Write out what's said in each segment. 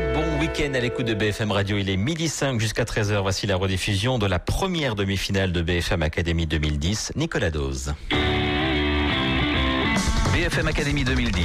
Bon week-end à l'écoute de BFM Radio. Il est midi 5 jusqu'à 13h. Voici la rediffusion de la première demi-finale de BFM Academy 2010. Nicolas Dose. BFM Academy 2010,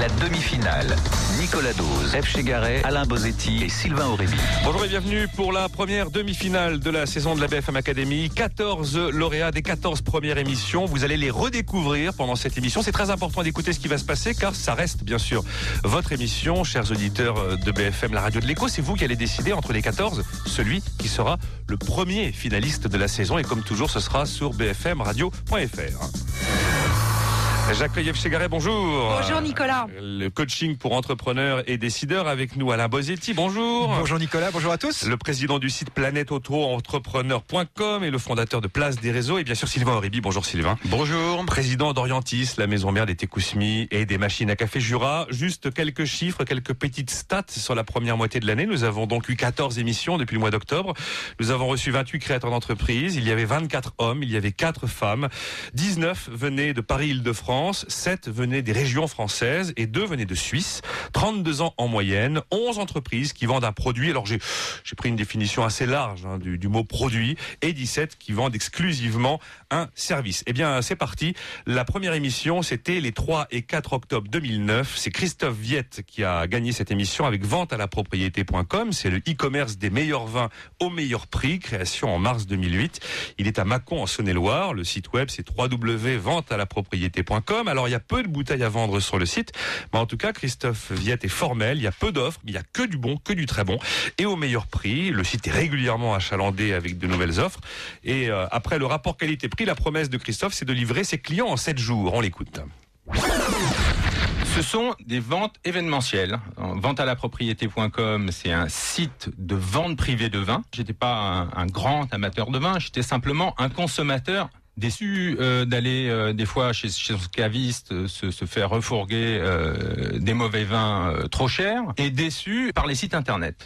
la demi-finale. Nicolas Dose, F. Chegaray, Alain Bozetti et Sylvain Aurébi. Bonjour et bienvenue pour la première demi-finale de la saison de la BFM Academy. 14 lauréats des 14 premières émissions. Vous allez les redécouvrir pendant cette émission. C'est très important d'écouter ce qui va se passer car ça reste bien sûr votre émission, chers auditeurs de BFM, la radio de l'écho. C'est vous qui allez décider entre les 14 celui qui sera le premier finaliste de la saison. Et comme toujours, ce sera sur bfmradio.fr. Jacques chez Chegaray, bonjour. Bonjour Nicolas. Le coaching pour entrepreneurs et décideurs avec nous Alain Bosetti, bonjour. Bonjour Nicolas, bonjour à tous. Le président du site planète-auto-entrepreneur.com et le fondateur de Place des Réseaux et bien sûr Sylvain Aurébi, bonjour Sylvain. Bonjour. Président d'Orientis, la maison mère des Técousmi et des machines à café Jura. Juste quelques chiffres, quelques petites stats sur la première moitié de l'année. Nous avons donc eu 14 émissions depuis le mois d'octobre. Nous avons reçu 28 créateurs d'entreprises. Il y avait 24 hommes, il y avait 4 femmes. 19 venaient de Paris-Île-de-France 7 venaient des régions françaises et 2 venaient de Suisse. 32 ans en moyenne, 11 entreprises qui vendent un produit. Alors j'ai pris une définition assez large hein, du, mot produit et 17 qui vendent exclusivement un service. Eh bien c'est parti. La première émission c'était les 3 et 4 octobre 2009. C'est Christophe Viette qui a gagné cette émission avec vente à la propriété.com. C'est le e-commerce des meilleurs vins au meilleur prix, création en mars 2008. Il est à Mâcon en Saône-et-Loire. Le site web c'est Alors il y a peu de bouteilles à vendre sur le site, mais en tout cas Christophe Viette est formel, il y a peu d'offres, mais il y a que du bon, que du très bon et au meilleur prix. Le site est régulièrement achalandé avec de nouvelles offres et euh, après le rapport qualité-prix, la promesse de Christophe c'est de livrer ses clients en 7 jours. On l'écoute. Ce sont des ventes événementielles. Vente à la propriété.com, c'est un site de vente privée de vin. J'étais pas un, un grand amateur de vin, j'étais simplement un consommateur déçu euh, d'aller euh, des fois chez, chez son euh, se, faire refourguer des mauvais vins trop chers et déçu par les sites internet.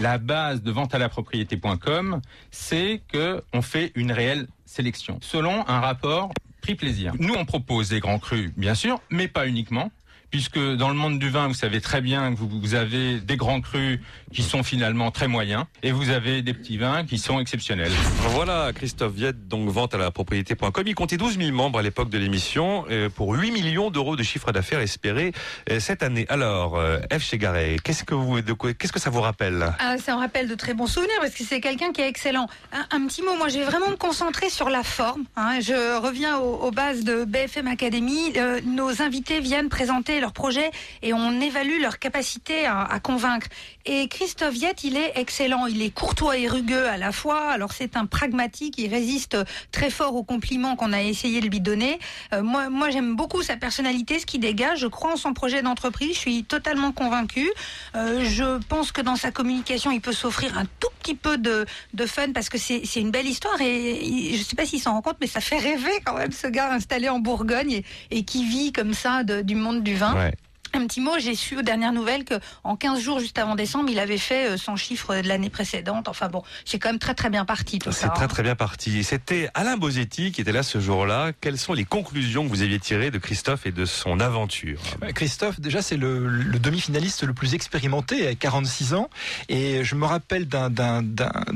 La base de vente à la propriété.com, c'est que on fait une réelle sélection selon un rapport prix plaisir. Nous on propose des grands crus bien sûr, mais pas uniquement puisque dans le monde du vin, vous savez très bien que vous, vous, avez des grands crus qui sont finalement très moyens, et vous avez des petits vins qui sont exceptionnels. Voilà, Christophe Viette, donc vente à la propriété.com. Il comptait 12 000 membres à l'époque de l'émission, pour 8 millions d'euros de chiffre d'affaires espéré cette année. Alors, euh, F. Chegaray, qu'est-ce que vous, de quoi, qu'est-ce que ça vous rappelle? Ah, Ça me rappelle de très bons souvenirs, parce que c'est quelqu'un qui est excellent. Un, un, petit mot, moi, je vais vraiment me concentrer sur la forme. Hein. Je reviens aux, aux, bases de BFM Academy. Euh, nos invités viennent présenter leur projet et on évalue leur capacité à, convaincre. Et Christophe Viette, il est excellent. Il est courtois et rugueux à la fois. Alors c'est un pragmatique. Il résiste très fort aux compliments qu'on a essayé de lui donner. Euh, moi, moi j'aime beaucoup sa personnalité, ce qui dégage. Je crois en son projet d'entreprise. Je suis totalement convaincue. Euh, je pense que dans sa communication, il peut s'offrir un tout petit peu de, de fun parce que c'est une belle histoire. Et je ne sais pas s'il s'en rend compte, mais ça fait rêver quand même ce gars installé en Bourgogne et, qui vit comme ça du monde du vin. Ouais. Un petit mot, j'ai su aux dernières nouvelles que en 15 jours juste avant décembre, il avait fait euh, son chiffre de l'année précédente. Enfin bon, c'est quand même très très bien parti tout ça. C'est très très bien parti. C'était Alain Bosetti qui était là ce jour-là. Quelles sont les conclusions que vous aviez tirées de Christophe et de son aventure? Christophe, déjà c'est le, le demi-finaliste le plus expérimenté à 46 ans et je me rappelle d'un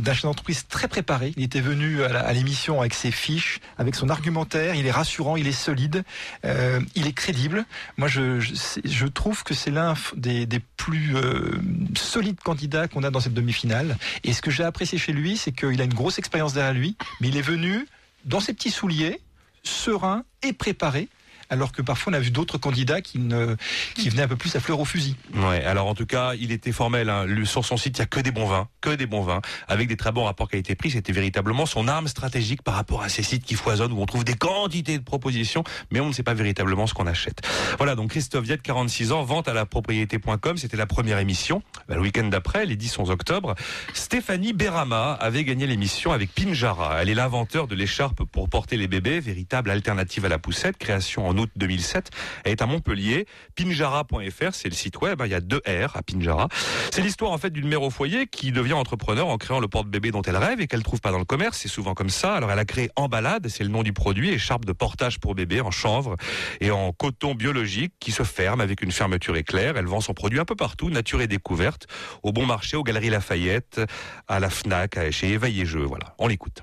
chef d'entreprise très préparé. Il était venu à l'émission avec ses fiches, avec son argumentaire. Il est rassurant, il est solide, euh, il est crédible. Moi je, je, je trouve que c'est l'un des, des, plus euh, solides candidats qu'on a dans cette demi-finale. Et ce que j'ai apprécié chez lui, c'est qu'il a une grosse expérience derrière lui, mais il est venu dans ses petits souliers, serein et préparé alors que parfois on a vu d'autres candidats qui, ne, qui venaient un peu plus à fleur au fusil. Ouais, alors en tout cas, il était formel. Hein. Sur son site, il y a que des bons vins, que des bons vins, avec des très bons rapports qualité-prix. C'était véritablement son arme stratégique par rapport à ces sites qui foisonnent où on trouve des quantités de propositions, mais on ne sait pas véritablement ce qu'on achète. Voilà, donc Christophe Viette, 46 ans, vente à la propriété.com. C'était la première émission. Bah, le week-end d'après, les 10-11 octobre, Stéphanie Berama avait gagné l'émission avec Pinjara. Elle est l'inventeur de l'écharpe pour porter les bébés, véritable alternative à la poussette, création en août 2007. Elle est à Montpellier. Pinjara.fr, c'est le site web. Hein. Il y a deux R à Pinjara. C'est l'histoire en fait d'une mère au foyer qui devient entrepreneur en créant le porte-bébé dont elle rêve et qu'elle trouve pas dans le commerce. C'est souvent comme ça. Alors elle a créé Emballade, c'est le nom du produit, écharpe de portage pour bébé en chanvre et en coton biologique qui se ferme avec une fermeture éclair. Elle vend son produit un peu partout, nature et découverte, au bon marché, aux galeries Lafayette, à la Fnac, chez Eva Jeux. Voilà, on l'écoute.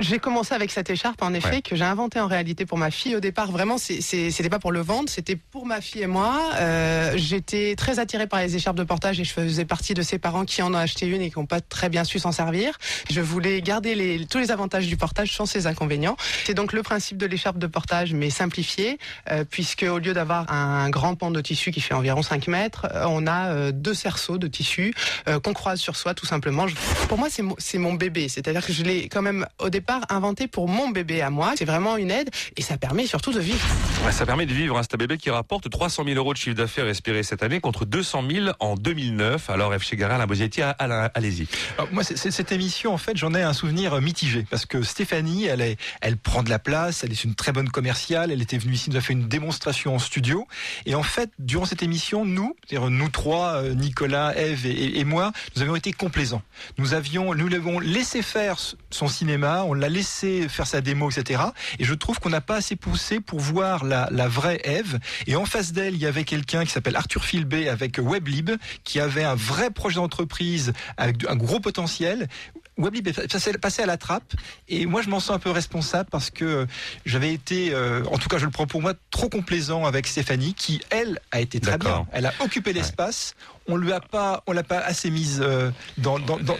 J'ai commencé avec cette écharpe, en effet, que j'ai inventée en réalité pour ma fille. Au départ, vraiment, c'était pas pour le vendre, c'était pour ma fille et moi. Euh, J'étais très attirée par les écharpes de portage et je faisais partie de ces parents qui en ont acheté une et qui n'ont pas très bien su s'en servir. Je voulais garder les, tous les avantages du portage sans ses inconvénients. C'est donc le principe de l'écharpe de portage, mais simplifié, euh, puisque au lieu d'avoir un grand pan de tissu qui fait environ 5 mètres, euh, on a euh, deux cerceaux de tissu qu'on croise sur soi, tout simplement. Pour moi, c'est mon bébé, c'est-à-dire que je l'ai quand même au départ inventé pour mon bébé à moi. C'est vraiment une aide et ça permet surtout de vivre. ça permet de vivre. Hein. C'est un bébé qui rapporte 300 000 euros de chiffre d'affaires espéré cette année contre 200 000 en 2009. Alors F. Garin, la Bosietti, allez-y. Moi, cette émission, en fait, j'en ai un souvenir mitigé parce que Stéphanie, elle, est, elle prend de la place, elle est une très bonne commerciale. Elle était venue ici, nous a fait une démonstration en studio. Et en fait, durant cette émission, nous, c'est-à-dire nous trois, euh, Nicolas, Eve et, et, moi, nous avions été complaisants. Nous avions, nous l'avons laissé faire son cinéma, on l'a laissé faire sa démo, etc. Et je trouve qu'on n'a pas assez poussé pour voir la, la vraie Eve. Et en face d'elle, il y avait quelqu'un qui s'appelle Arthur Filbé avec Weblib, qui avait un vrai projet d'entreprise avec un gros potentiel Weblib est passé à la trappe et moi je m'en sens un peu responsable parce que j'avais été, euh, en tout cas je le prends pour moi, trop complaisant avec Stéphanie qui elle a été très bien. Elle a occupé l'espace on lui a pas, on l'a pas assez mise euh, dans, dans, dans,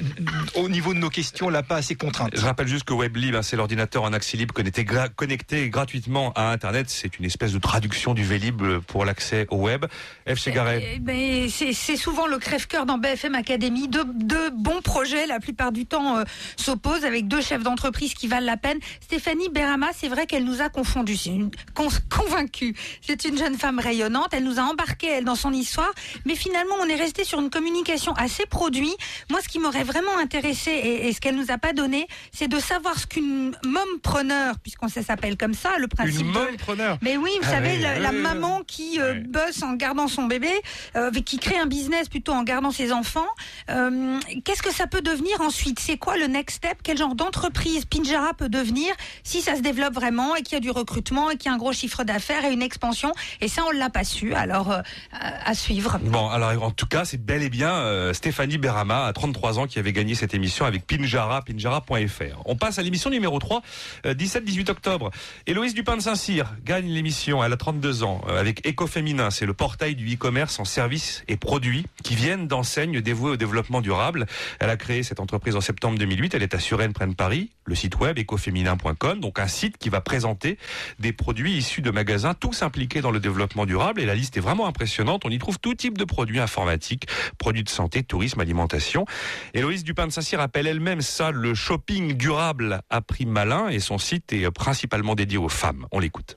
au niveau de nos questions, on l'a pas assez contrainte. Je rappelle juste que WebLib, hein, c'est l'ordinateur en accès libre connecté, connecté gratuitement à Internet. C'est une espèce de traduction du Vélib pour l'accès au web. F. Chegaret. Eh, eh ben, c'est souvent le crève-cœur dans BFM Academy. Deux, deux, bons projets, la plupart du temps, euh, s'opposent avec deux chefs d'entreprise qui valent la peine. Stéphanie Berama, c'est vrai qu'elle nous a confondus, c'est une convaincue. C'est une jeune femme rayonnante. Elle nous a embarqués elle dans son histoire, mais finalement on est resté sur une communication assez produit. Moi, ce qui m'aurait vraiment intéressé et, ce qu'elle nous a pas donné, c'est de savoir ce qu'une mompreneur, puisqu'on s'appelle comme ça, le principe. Une mompreneur. Mais oui, vous ah savez, la, maman qui euh, bosse en gardant son bébé, euh, qui crée un business plutôt en gardant ses enfants. Euh, qu'est-ce que ça peut devenir ensuite? C'est quoi le next step? Quel genre d'entreprise Pinjara peut devenir si ça se développe vraiment et qu'il y a du recrutement et qu'il y a un gros chiffre d'affaires et une expansion? Et ça, on l'a pas su. Alors, à suivre. Bon, alors en tout cas, c'est bel et bien euh, Stéphanie Berama, à 33 ans, qui avait gagné cette émission avec Pinjara, pinjara.fr. On passe à l'émission numéro 3, 17-18 euh, octobre. Héloïse Dupin de Saint-Cyr gagne l'émission, elle a 32 ans, euh, avec Ecoféminin. C'est le portail du e-commerce en services et produits qui viennent d'enseignes dévouées au développement durable. Elle a créé cette entreprise en septembre 2008. Elle est à Suresnes, près de Paris. Le site web ecoféminin.com, donc un site qui va présenter des produits issus de magasins tous impliqués dans le développement durable. Et la liste est vraiment impressionnante. On y trouve tout type de produits informatiques produits de santé, tourisme, alimentation. Héloïse Dupin de Saint-Cyr appelle elle-même ça le shopping durable à prix malin et son site est principalement dédié aux femmes. On l'écoute.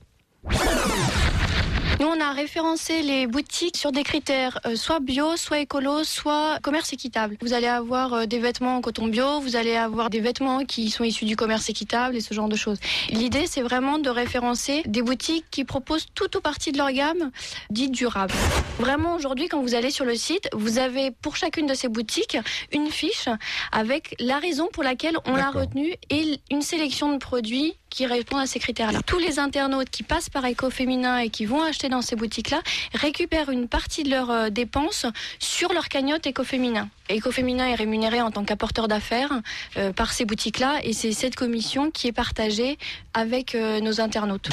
Nous, on a référencé les boutiques sur des critères euh, soit bio, soit écolo, soit commerce équitable. Vous allez avoir euh, des vêtements en coton bio, vous allez avoir des vêtements qui sont issus du commerce équitable et ce genre de choses. L'idée, c'est vraiment de référencer des boutiques qui proposent tout ou partie de leur gamme dite durable. Vraiment, aujourd'hui, quand vous allez sur le site, vous avez pour chacune de ces boutiques une fiche avec la raison pour laquelle on l'a retenue et une sélection de produits qui répondent à ces critères-là. Tous les internautes qui passent par Écoféminin et qui vont acheter dans ces boutiques-là récupèrent une partie de leurs euh, dépenses sur leur cagnotte Écoféminin. Écoféminin est rémunéré en tant qu'apporteur d'affaires euh, par ces boutiques-là et c'est cette commission qui est partagée avec euh, nos internautes.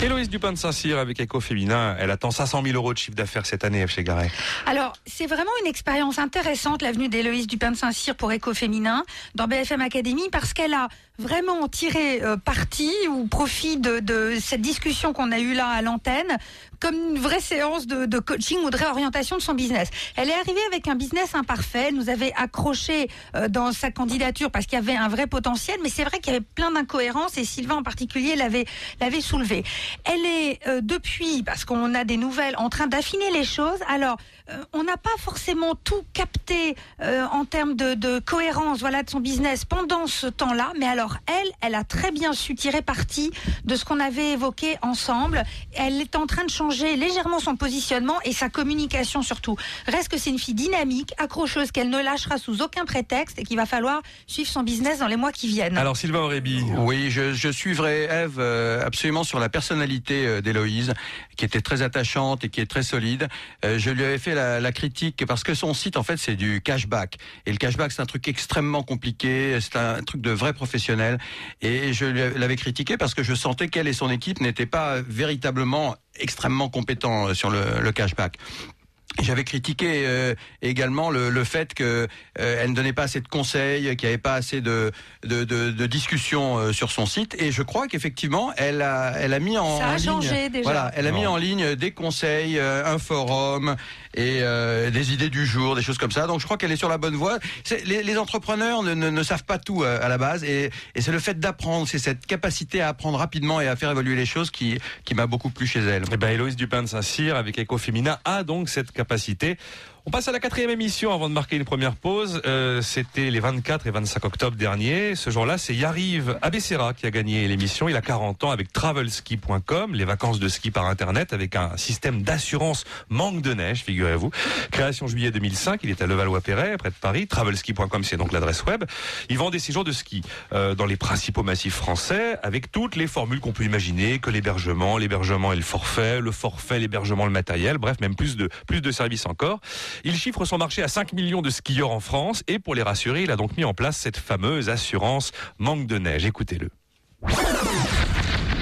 Héloïse Dupin de Saint-Cyr avec Écoféminin, elle attend 500 000 euros de chiffre d'affaires cette année chez Garay. Alors, c'est vraiment une expérience intéressante, l'avenue d'Héloïse Dupin de Saint-Cyr pour Écoféminin dans BFM Academy parce qu'elle a vraiment tiré parti ou profit de, cette discussion qu'on a eue là à l'antenne. Comme une vraie séance de, coaching ou de réorientation de son business. Elle est arrivée avec un business imparfait. Nous avait accroché euh, dans sa candidature parce qu'il y avait un vrai potentiel, mais c'est vrai qu'il y avait plein d'incohérences et Sylvain en particulier l'avait l'avait soulevé. Elle est euh, depuis, parce qu'on a des nouvelles, en train d'affiner les choses. Alors, euh, on n'a pas forcément tout capté en termes de, de cohérence, voilà, de son business pendant ce temps-là. Mais alors, elle, elle a très bien su tirer parti de ce qu'on avait évoqué ensemble. Elle est en train de changer légèrement son positionnement et sa communication surtout. Reste que c'est une fille dynamique, accrocheuse, qu'elle ne lâchera sous aucun prétexte et qu'il va falloir suivre son business dans les mois qui viennent. Alors Sylvain Aurébi. Oui, je, je suivrai Eve euh, absolument sur la personnalité euh, d'Héloïse, qui était très attachante et qui est très solide. Euh, je lui avais fait la, la critique parce que son site en fait c'est du cashback et le cashback c'est un truc extrêmement compliqué, c'est un truc de vrai professionnel et je l'avais critiqué parce que je sentais qu'elle et son équipe n'étaient pas véritablement extrêmement compétents sur le, le cashback. J'avais critiqué euh, également le, le, fait que euh, ne donnait pas assez de conseils, qu'il n'y avait pas assez de, de, de, de discussions euh, sur son site. Et je crois qu'effectivement, elle a, elle a mis en, Ça a ligne, changé déjà. voilà, elle a mis en ligne des conseils, un forum et des idées du jour, des choses comme ça. Donc je crois qu'elle est sur la bonne voie. Les, les, entrepreneurs ne, ne, ne, savent pas tout à, la base, et, et c'est le fait d'apprendre, c'est cette capacité à apprendre rapidement et à faire évoluer les choses qui, qui m'a beaucoup plu chez elle. Et ben Héloïse Dupin de Saint-Cyr avec Ecofemina a donc cette capacité. On passe à la quatrième émission avant de marquer une première pause. Euh, C'était les 24 et 25 octobre dernier. Ce jour-là, c'est Yariv Abessera qui a gagné l'émission. Il a 40 ans avec travelski.com, les vacances de ski par Internet, avec un système d'assurance manque de neige, figurez-vous. Création juillet 2005, il est à Levallois-Perret, près de Paris. Travelski.com, c'est donc l'adresse web. Il vend des séjours de ski euh, dans les principaux massifs français, avec toutes les formules qu'on peut imaginer, que l'hébergement, l'hébergement et le forfait, le forfait, l'hébergement, le matériel, bref, même plus de, plus de services encore. Il chiffre son marché à 5 millions de skieurs en France et pour les rassurer, il a donc mis en place cette fameuse assurance manque de neige. Écoutez-le.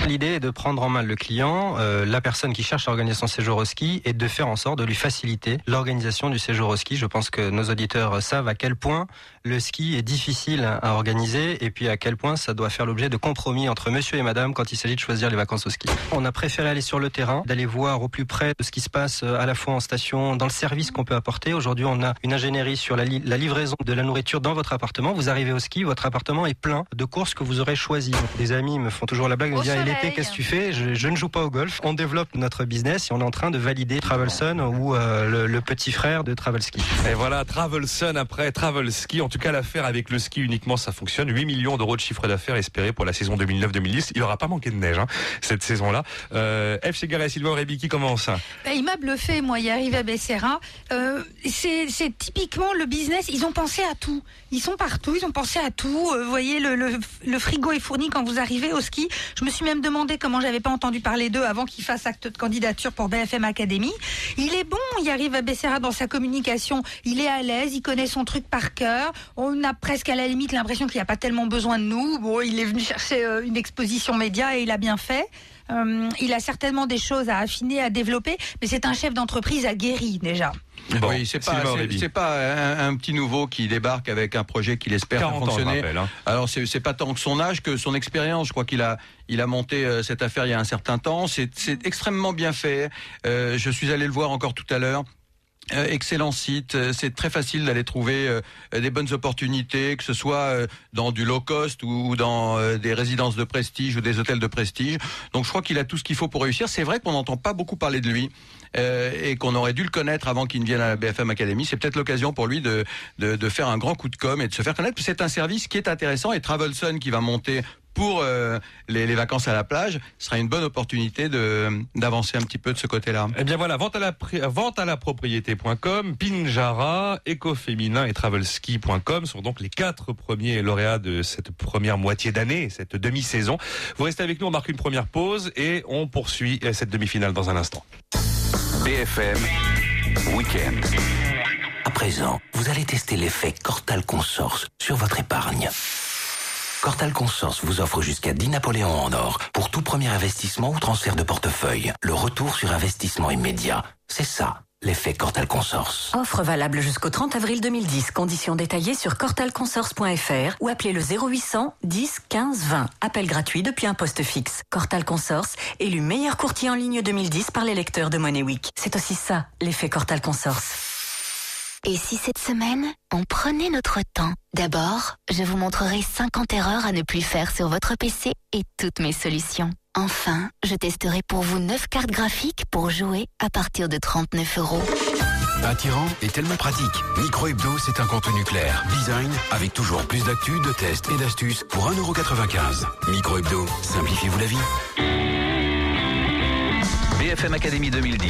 L'idée est de prendre en main le client, euh, la personne qui cherche à organiser son séjour au ski, et de faire en sorte de lui faciliter l'organisation du séjour au ski. Je pense que nos auditeurs savent à quel point le ski est difficile à organiser, et puis à quel point ça doit faire l'objet de compromis entre monsieur et madame quand il s'agit de choisir les vacances au ski. On a préféré aller sur le terrain, d'aller voir au plus près de ce qui se passe à la fois en station, dans le service qu'on peut apporter. Aujourd'hui, on a une ingénierie sur la, li la, livraison de la nourriture dans votre appartement. Vous arrivez au ski, votre appartement est plein de courses que vous aurez choisies. Des amis me font toujours la blague de me dire l'été, qu'est-ce que tu fais? Je, je, ne joue pas au golf. On développe notre business et on est en train de valider Travelson ou euh, le, le, petit frère de Travelski. Et voilà, Travelson après Travelski. En tout cas, l'affaire avec le ski uniquement, ça fonctionne. 8 millions d'euros de chiffre d'affaires espéré pour la saison 2009-2010. Il n'aura pas manqué de neige hein, cette saison-là. Euh, F. Chegar et Sylvain Rébi qui commence? Bah, Il m'a bluffé, moi, y arrive à Becerra. Euh, c'est typiquement le business. Ils ont pensé à tout. Ils sont partout. Ils ont pensé à tout. Euh, vous voyez, le, le, le frigo est fourni quand vous arrivez au ski. Je me suis même demandé comment j'avais pas entendu parler d'eux avant qu'ils fassent acte de candidature pour BFM Academy. Il est bon, il arrive à Becerra dans sa communication. Il est à l'aise, il connaît son truc par cœur. On a presque à la limite l'impression qu'il n'y a pas tellement besoin de nous. Bon, il est venu chercher euh, une exposition média et il a bien fait. Euh, il a certainement des choses à affiner, à développer, mais c'est un chef d'entreprise aguerri déjà. Bon, oui, c'est pas, c'est pas un, un, petit nouveau qui débarque avec un projet qu'il espère fonctionner. Rappelle, hein. Alors c'est pas tant que son âge que son expérience. Je crois qu'il a, il a monté euh, cette affaire il y a un certain temps. C'est extrêmement bien fait. Euh, je suis allé le voir encore tout à l'heure. Euh, excellent site, c'est très facile d'aller trouver euh, des bonnes opportunités, que ce soit euh, dans du low cost ou dans des résidences de prestige ou des hôtels de prestige. Donc je crois qu'il a tout ce qu'il faut pour réussir. C'est vrai qu'on n'entend pas beaucoup parler de lui et qu'on aurait dû le connaître avant qu'il ne vienne à la BFM Academy. C'est peut-être l'occasion pour lui de, de, de, faire un grand coup de com et de se faire connaître. C'est un service qui est intéressant et Travelson qui va monter pour euh, les, les, vacances à la plage, ce sera une bonne opportunité de d'avancer un petit peu de ce côté-là. Eh bien voilà, vente à la vente à la propriété.com, Pinjara, Ecoféminin et Travelski.com sont donc les quatre premiers lauréats de cette première moitié d'année, cette demi-saison. Vous restez avec nous, on marque une première pause et on poursuit cette demi-finale dans un instant. BFM Weekend. À présent, vous allez tester l'effet Cortal Consors sur votre épargne. Cortal Consors vous offre jusqu'à 10 Napoléons en or pour tout premier investissement ou transfert de portefeuille. Le retour sur investissement immédiat. C'est ça, l'effet Cortal Consors. Offre valable jusqu'au 30 avril 2010. Conditions détaillées sur cortalconsors.fr ou appelez le 0800 10 15 20. Appel gratuit depuis un poste fixe. Cortal Consors, élu meilleur courtier en ligne 2010 par les lecteurs de Money Week. C'est aussi ça, l'effet Cortal Consors. Et si cette semaine, on prenait notre temps? D'abord, je vous montrerai 50 erreurs à ne plus faire sur votre PC et toutes mes solutions. Enfin, je testerai pour vous 9 cartes graphiques pour jouer à partir de 39 euros. Attirant et tellement pratique. Micro Hebdo, c'est un contenu clair. Design avec toujours plus d'actu, de tests et d'astuces pour 1,95€. Micro Hebdo, simplifiez-vous la vie. BFM Académie 2010,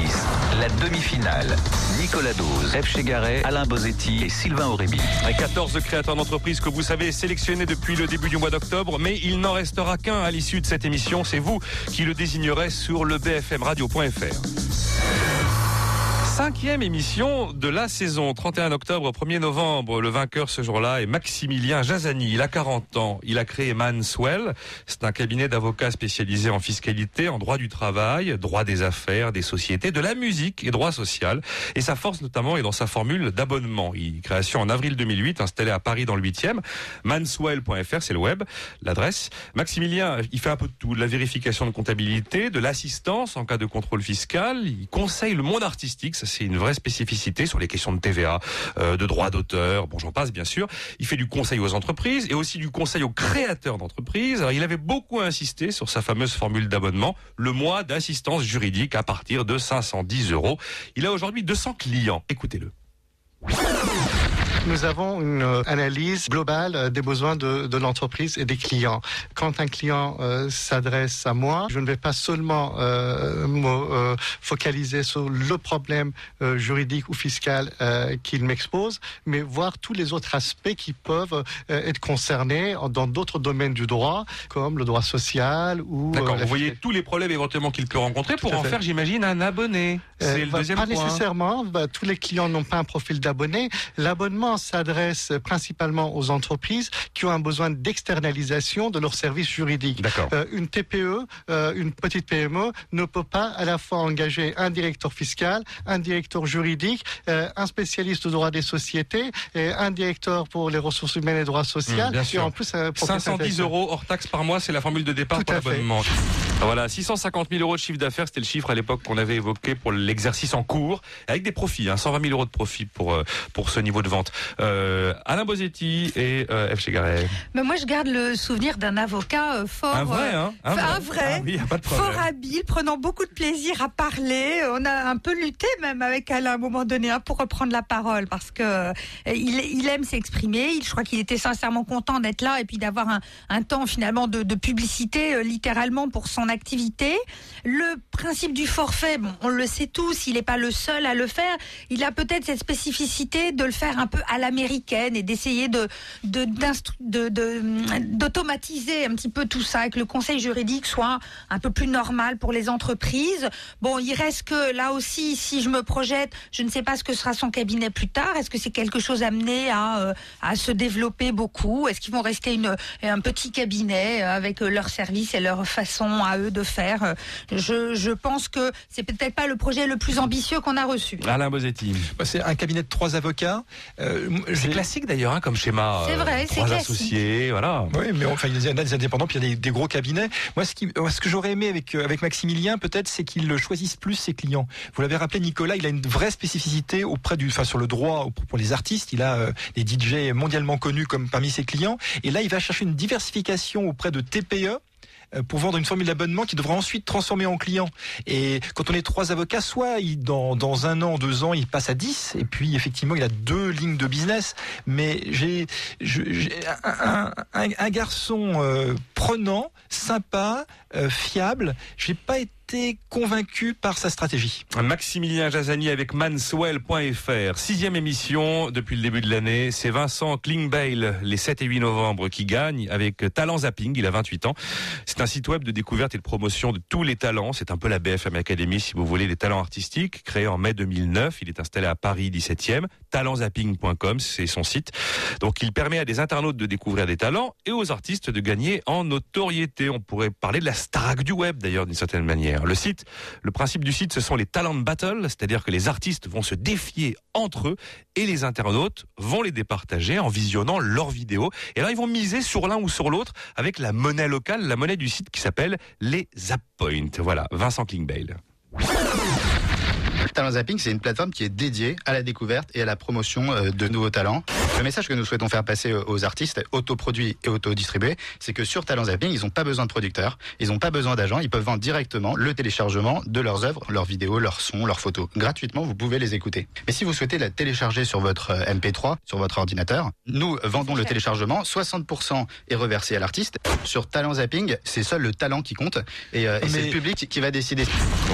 la demi-finale. Nicolas Dose, F. Chegaray, Alain Bozetti et Sylvain Aurébi. 14 créateurs d'entreprise que vous savez sélectionnés depuis le début du mois d'octobre, mais il n'en restera qu'un à l'issue de cette émission. C'est vous qui le désignerez sur le bfmradio.fr. Cinquième émission de la saison, 31 octobre, 1er novembre. Le vainqueur ce jour-là est Maximilien Jazani. Il a 40 ans. Il a créé Manswell. C'est un cabinet d'avocats spécialisé en fiscalité, en droit du travail, droit des affaires, des sociétés, de la musique et droit social. Et sa force notamment est dans sa formule d'abonnement. Création en avril 2008, installé à Paris dans le 8e. Manswell.fr, c'est le web, l'adresse. Maximilien, il fait un peu de tout. De la vérification de comptabilité, de l'assistance en cas de contrôle fiscal. Il conseille le monde artistique c'est une vraie spécificité sur les questions de TVA, euh, de droit d'auteur, bon j'en passe bien sûr. Il fait du conseil aux entreprises et aussi du conseil aux créateurs d'entreprises. Alors il avait beaucoup insisté sur sa fameuse formule d'abonnement, le mois d'assistance juridique à partir de 510 euros. Il a aujourd'hui 200 clients. Écoutez-le. Nous avons une euh, analyse globale euh, des besoins de, de l'entreprise et des clients. Quand un client euh, s'adresse à moi, je ne vais pas seulement euh, me euh, focaliser sur le problème euh, juridique ou fiscal qu'il m'expose, mais voir tous les autres aspects qui peuvent être concernés dans d'autres domaines du droit, comme le droit social ou. D'accord. vous voyez tous les problèmes éventuellement qu'il peut rencontrer pour en faire, j'imagine, un abonné. C'est le deuxième pas point. Pas nécessairement. Bah, tous les clients n'ont pas un profil d'abonné. L'abonnement s'adresse principalement aux entreprises qui ont un besoin d'externalisation de leurs services juridiques. Euh, une TPE, euh, une petite PME, ne peut pas à la fois engager un directeur fiscal, un directeur juridique, euh, un spécialiste de droit des sociétés, et un directeur pour les ressources humaines et droits sociaux. Mmh, bien sûr. Et en plus, euh, pour 510 euros hors taxe par mois, c'est la formule de départ Tout pour l'abonnement. Voilà, 650 000 euros de chiffre d'affaires, c'était le chiffre à l'époque qu'on avait évoqué pour l'exercice en cours, avec des profits, hein, 120 000 euros de profit pour euh, pour ce niveau de vente. Euh, Alain Bosetti et euh, F. Chegaray. Mais moi, je garde le souvenir d'un avocat euh, fort. Un vrai, euh, hein Un un vrai. Ah oui, pas de problème. Fort habile, prenant beaucoup de plaisir à parler. On a un peu lutté même avec Alain à un moment donné hein, pour reprendre la parole parce que euh, il, il aime s'exprimer. Je crois qu'il était sincèrement content d'être là et puis d'avoir un, un temps finalement de, de publicité littéralement pour son activité. Le principe du forfait, bon, on le sait tous, il n'est pas le seul à le faire. Il a peut-être cette spécificité de le faire un peu à l'américaine et d'essayer de de- d'instru- de- de- d'automatiser un petit peu tout ça, et que le conseil juridique soit un peu plus normal pour les entreprises. Bon, il reste que là aussi, si je me projette, je ne sais pas ce que sera son cabinet plus tard. Est-ce que c'est quelque chose amené à, euh, à se développer beaucoup? Est-ce qu'ils vont rester une, un petit cabinet euh, avec euh, leurs services et leur façon à eux de faire? Je, je pense que c'est peut-être pas le projet le plus ambitieux qu'on a reçu. Alain Bosetti. Bah, c'est un cabinet de trois avocats. Euh, C'est classique d'ailleurs hein, comme schéma. C'est euh, vrai, c'est Trois classique. associés, voilà. Oui, mais enfin, il y a des indépendants, puis il y a des, des gros cabinets. Moi, ce, qui, euh, ce que j'aurais aimé avec, euh, avec Maximilien, peut-être, c'est qu'il choisisse plus ses clients. Vous l'avez rappelé, Nicolas, il a une vraie spécificité auprès du, enfin, sur le droit pour pour les artistes. Il a euh, des DJ mondialement connus comme parmi ses clients. Et là, il va chercher une diversification auprès de TPE euh, pour vendre une formule d'abonnement qui devra ensuite transformer en client. Et quand on est trois avocats, soit il, dans, dans un an, deux ans, il passe à 10, et puis effectivement, il a deux lignes de business. Mais j'ai un, un- un garçon euh, prenant, sympa, euh, fiable. J'ai pas été convaincu par sa stratégie. Maximilien Jazani avec manswell.fr. Sixième émission depuis le début de l'année. C'est Vincent Klingbeil les 7 et 8 novembre qui gagne avec Talent Zapping. Il a 28 ans. C'est un site web de découverte et de promotion de tous les talents. C'est un peu la BFM Academy si vous voulez des talents artistiques. Créé en mai 2009. Il est installé à Paris 17e. Talentzapping.com, c'est son site. Donc il permet à des internautes de découvrir des talents et aux artistes de gagner en notoriété. On pourrait parler de la Starac du web d'ailleurs d'une certaine manière. Le site, le principe du site, ce sont les talent battles, c'est-à-dire que les artistes vont se défier entre eux et les internautes vont les départager en visionnant leurs vidéos. Et là, ils vont miser sur l'un ou sur l'autre avec la monnaie locale, la monnaie du site qui s'appelle les Zappoint. Voilà, Vincent Klingbeil. Talent Zapping, c'est une plateforme qui est dédiée à la découverte et à la promotion euh, de nouveaux talents. Le message que nous souhaitons faire passer euh, aux artistes, autoproduits et autodistribués, c'est que sur Talent Zapping, ils n'ont pas besoin de producteurs, ils n'ont pas besoin d'agents, ils peuvent vendre directement le téléchargement de leurs œuvres, leurs vidéos, leurs sons, leurs photos. Gratuitement, vous pouvez les écouter. Mais si vous souhaitez la télécharger sur votre euh, MP3, sur votre ordinateur, nous vendons le téléchargement, 60% est reversé à l'artiste. Sur Talent Zapping, c'est seul le talent qui compte et, et c'est le public qui va décider.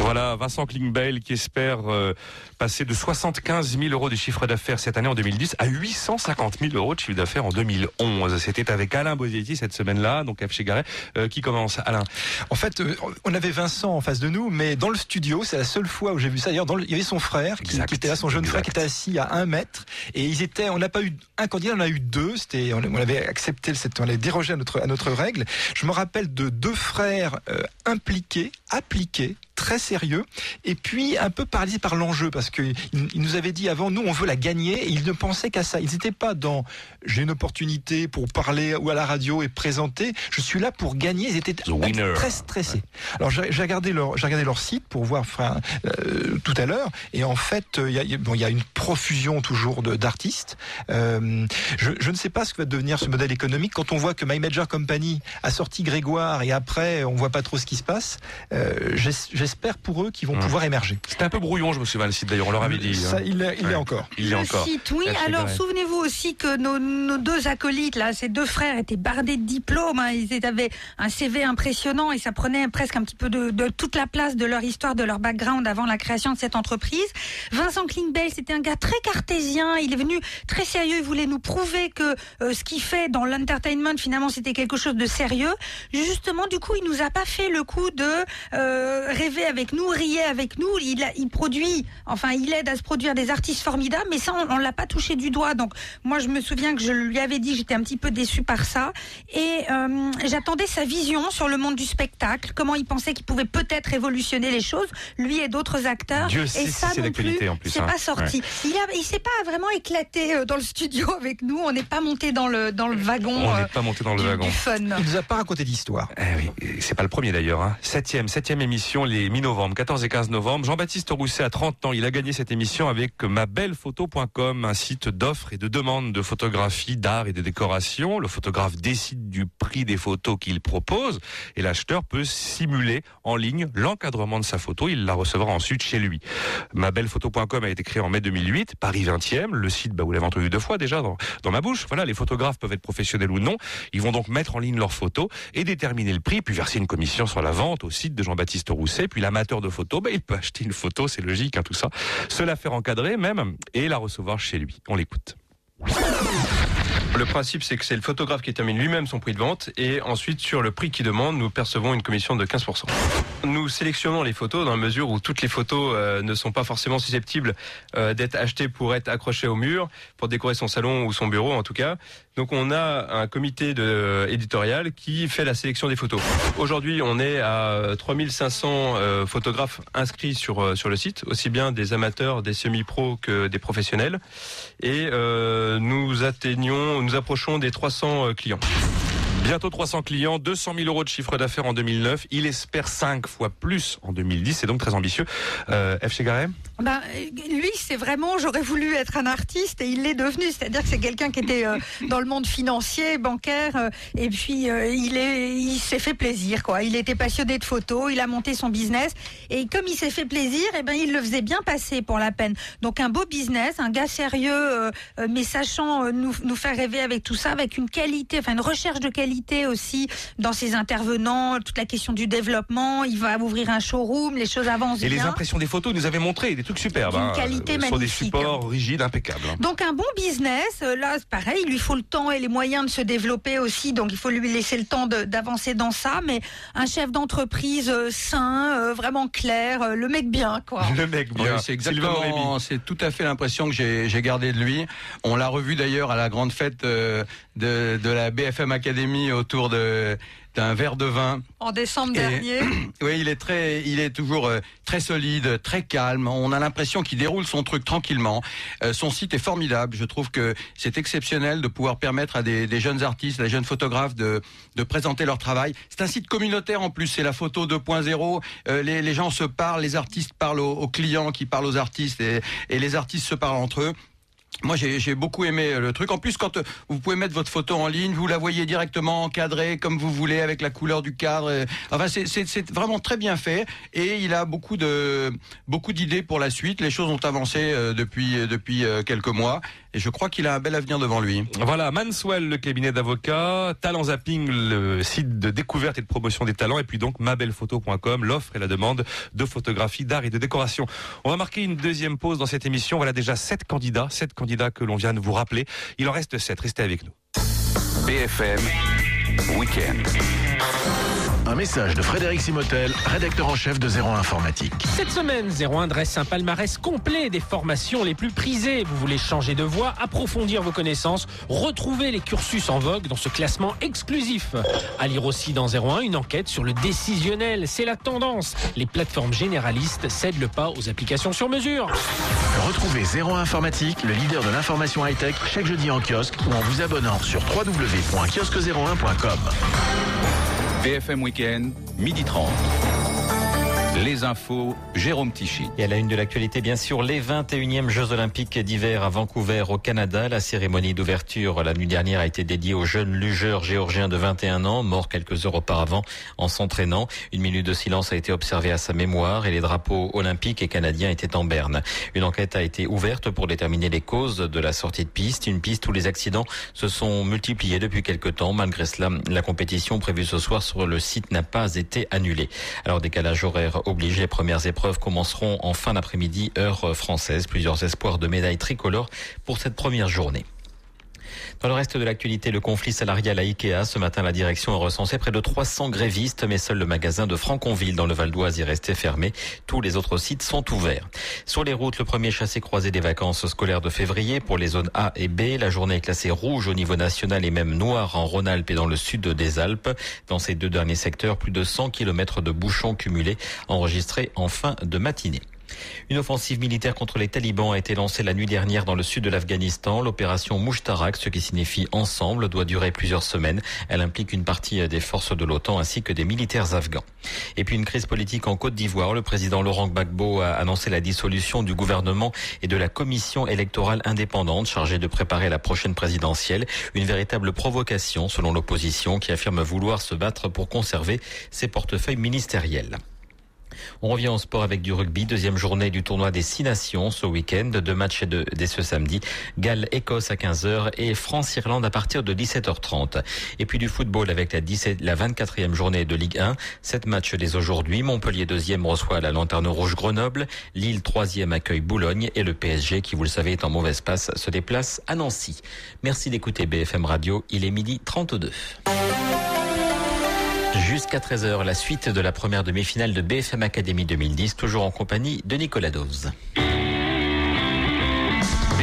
Voilà, Vincent Klingbeil qui espère euh, passer de 75 000 euros de chiffre d'affaires cette année en 2010 à 850 000 euros de chiffre d'affaires en 2011. C'était avec Alain Bosietti cette semaine-là, donc F. Garret, euh, qui commence. Alain. En fait, euh, on avait Vincent en face de nous, mais dans le studio, c'est la seule fois où j'ai vu ça. D'ailleurs, il y avait son frère qui, qui, était là, son jeune frère qui était assis à un mètre, et ils étaient. On n'a pas eu un candidat, on a eu deux. C'était, on, avait accepté, on avait dérogé à notre à notre règle. Je me rappelle de deux frères euh, impliqués, appliqués très sérieux et puis un peu paralysé par l'enjeu parce que il, nous avait dit avant nous on veut la gagner et ils ne pensaient qu'à ça. Ils n'étaient pas dans j'ai une opportunité pour parler ou à la radio et présenter. Je suis là pour gagner. Ils étaient très stressés. Alors j'ai regardé leur j'ai regardé leur site pour voir enfin, euh, tout à l'heure et en fait il y a, bon, il y a une profusion toujours d'artistes. Euh, je, je, ne sais pas ce que va devenir ce modèle économique. Quand on voit que My Major Company a sorti Grégoire et après on voit pas trop ce qui se passe euh, j'espère pour eux qu'ils vont pouvoir émerger. C'était un peu brouillon, je me souviens, le site d'ailleurs, on leur avait dit. Ça, hein. il, est, il Ouais. est encore. Il est encore. Site, oui. Alors souvenez-vous aussi que nos, nos deux acolytes, là, ces deux frères étaient bardés de diplômes. hein. Ils avaient un CV impressionnant et ça prenait presque un petit peu de, de toute la place de leur histoire, de leur background avant la création de cette entreprise. Vincent Klingbeil, c'était un gars très cartésien. Il est venu très sérieux. Il voulait nous prouver que euh, ce qu'il fait dans l'entertainment, finalement, c'était quelque chose de sérieux. Justement, du coup, il nous a pas fait le coup de euh, rêver avec nous, rier avec nous. Il, a- il produit, enfin, il aide à se produire des artistes formidables, mais ça, on, on l'a pas touché du doigt. Donc, moi, je me souviens que je lui avais dit, j'étais un petit peu déçue par ça, et euh, j'attendais sa vision sur le monde du spectacle, comment il pensait qu'il pouvait peut-être révolutionner les choses, lui et d'autres acteurs. Dieu et sait si ça c'est non d'actualité, plus, en plus, c'est hein. pas sorti. Ouais. Il a, il s'est pas vraiment éclaté euh, dans le studio avec nous. On n'est pas monté dans le dans le wagon. On euh, n'est pas monté dans le du- wagon. du fun. Il nous a pas raconté d'histoire. Eh oui, c'est pas le premier d'ailleurs. Hein. Septième, septième émission, les mi-novembre, 14 et 15 novembre. Jean-Baptiste Rousset a 30 ans. Il a gagné cette émission avec mabellephoto.com, un site d'offres et de demandes de photographie, d'art et de décoration. Le photographe décide du prix des photos qu'il propose et l'acheteur peut simuler en ligne l'encadrement de sa photo. Il la recevra ensuite chez lui. Mabellephoto.com a été créé en mai 2008, Paris 20e. Le site, bah, vous l'avez entendu deux fois déjà dans, ma bouche. Voilà, les photographes peuvent être professionnels ou non. Ils vont donc mettre en ligne leurs photos et déterminer le prix, puis verser une commission sur la vente au site de Jean-Baptiste Rousset. L'amateur de photos, bah, il peut acheter une photo, c'est logique, hein, tout ça. Se la faire encadrer même et la recevoir chez lui. On l'écoute. Le principe, c'est que c'est le photographe qui détermine lui-même son prix de vente et ensuite, sur le prix qu'il demande, nous percevons une commission de 15%. Nous sélectionnons les photos dans la mesure où toutes les photos euh, ne sont pas forcément susceptibles euh, d'être achetées pour être accrochées au mur, pour décorer son salon ou son bureau en tout cas. Donc on a un comité de, euh, éditorial qui fait la sélection des photos. Aujourd'hui, on est à 3500 euh, photographes inscrits sur, euh, sur le site, aussi bien des amateurs, des semi-pros que des professionnels. Et euh, nous atteignons, nous approchons des 300 euh, clients. Bientôt 300 clients, 200 000 euros de chiffre d'affaires en 2009. Il espère 5 fois plus en 2010. C'est donc très ambitieux. Euh, F. Chegaray Ben, lui, c'est vraiment, j'aurais voulu être un artiste et il l'est devenu. C'est-à-dire que c'est quelqu'un qui était euh, dans le monde financier, bancaire, euh, et puis euh, il est, il s'est fait plaisir, quoi. Il était passionné de photos, il a monté son business et comme il s'est fait plaisir, et ben il le faisait bien passer pour la peine. Donc un beau business, un gars sérieux, euh, euh, mais sachant euh, nous, nous faire rêver avec tout ça, avec une qualité, enfin une recherche de qualité aussi dans ses intervenants, toute la question du développement. Il va ouvrir un showroom, les choses avancent Et les impressions des photos, il nous avait montré des trucs superbes. Hein, qualité euh, Sur des supports rigides, impeccables. hein. Donc un bon business, euh, là pareil, il lui faut le temps et les moyens de se développer aussi, donc il faut lui laisser le temps d'avancer dans ça, mais un chef d'entreprise euh, sain, euh, vraiment clair, euh, le mec bien quoi. Le mec Oui, bien. c'est exactement, c'est tout à fait l'impression que j'ai j'ai gardé de lui. On l'a revu d'ailleurs à la grande fête euh, de, de la BFM Academy autour de d'un verre de vin. En décembre Et- dernier. Oui, il est très, il est toujours euh, très solide, très calme. On a l'impression qu'il déroule son truc tranquillement. Euh, son site est formidable. Je trouve que c'est exceptionnel de pouvoir permettre à des, des jeunes artistes, des jeunes photographes de, de présenter leur travail. C'est un site communautaire en plus. C'est la photo 2.0. Euh, les, les gens se parlent, les artistes parlent aux, aux clients qui parlent aux artistes et, et les artistes se parlent entre eux. Moi, j'ai beaucoup aimé euh, le truc. En plus, quand euh, vous pouvez mettre votre photo en ligne, vous la voyez directement encadrée comme vous voulez avec la couleur du cadre. euh, Enfin, c'est- vraiment très bien fait. Et il a beaucoup de beaucoup d'idées pour la suite. Les choses ont avancé depuis depuis quelques mois, et je crois qu'il a un bel avenir devant lui. Voilà, Manswell, le cabinet d'avocats, Talent Zapping, le site de découverte et de promotion des talents, et puis donc mabellephoto.com, l'offre et la demande de photographie, d'art et de décoration. On va marquer une deuxième pause dans cette émission. Voilà déjà sept candidats, sept candidats que l'on vient de vous rappeler. Il en reste sept. Restez avec nous. BFM Week-end. Un message de Frédéric Simotel, rédacteur en chef de 01 Informatique. Cette semaine, 01 dresse un palmarès complet des formations les plus prisées. Vous voulez changer de voie, approfondir vos connaissances, retrouver les cursus en vogue dans ce classement exclusif. À lire aussi dans 01 une enquête sur le décisionnel. C'est la tendance. Les plateformes généralistes cèdent le pas aux applications sur mesure. Retrouvez 01 Informatique, le leader de l'information high-tech, chaque jeudi en kiosque ou en vous abonnant sur www.kiosque01.com. BFM Week-end, midi 30. Les infos, Jérôme Tichy. Et à la une de l'actualité, bien sûr, les 21e Jeux Olympiques d'hiver à Vancouver, au Canada. La cérémonie d'ouverture la nuit dernière a été dédiée au jeune lugeur géorgien de 21 ans, mort quelques heures auparavant en s'entraînant. Une minute de silence a été observée à sa mémoire et les drapeaux olympiques et canadiens étaient en berne. Une enquête a été ouverte pour déterminer les causes de la sortie de piste. Une piste où les accidents se sont multipliés depuis quelque temps. Malgré cela, la compétition prévue ce soir sur le site n'a pas été annulée. Alors, décalage horaire oblige, les premières épreuves commenceront en fin d'après-midi, heure française. Plusieurs espoirs de médailles tricolores pour cette première journée. Dans le reste de l'actualité, le conflit salarial à Ikea. Ce matin, la direction a recensé près de 300 grévistes, mais seul le magasin de Franconville dans le Val d'Oise est resté fermé. Tous les autres sites sont ouverts. Sur les routes, le premier chassé-croisé des vacances scolaires de février pour les zones A et B. La journée est classée rouge au niveau national et même noire en Rhône-Alpes et dans le sud des Alpes. Dans ces deux derniers secteurs, plus de 100 km de bouchons cumulés enregistrés en fin de matinée. Une offensive militaire contre les talibans a été lancée la nuit dernière dans le sud de l'Afghanistan. L'opération Mushtarak, ce qui signifie ensemble, doit durer plusieurs semaines. Elle implique une partie des forces de l'OTAN ainsi que des militaires afghans. Et puis une crise politique en Côte d'Ivoire. Le président Laurent Gbagbo a annoncé la dissolution du gouvernement et de la commission électorale indépendante chargée de préparer la prochaine présidentielle. Une véritable provocation selon l'opposition qui affirme vouloir se battre pour conserver ses portefeuilles ministériels. On revient au sport avec du rugby, deuxième journée du tournoi des Six Nations ce week-end. Deux matchs de, dès ce samedi. Galles-Écosse à 15h et France-Irlande à partir de 17h30. Et puis du football avec la, 17, la 24e journée de Ligue 1. Sept matchs dès aujourd'hui. Montpellier deuxième reçoit la Lanterne Rouge Grenoble. Lille troisième accueille Boulogne. Et le PSG, qui vous le savez est en mauvais passe, se déplace à Nancy. Merci d'écouter BFM Radio. Il est midi 32. Jusqu'à 13h, la suite de la première demi-finale de BFM Academy 2010, toujours en compagnie de Nicolas Dose.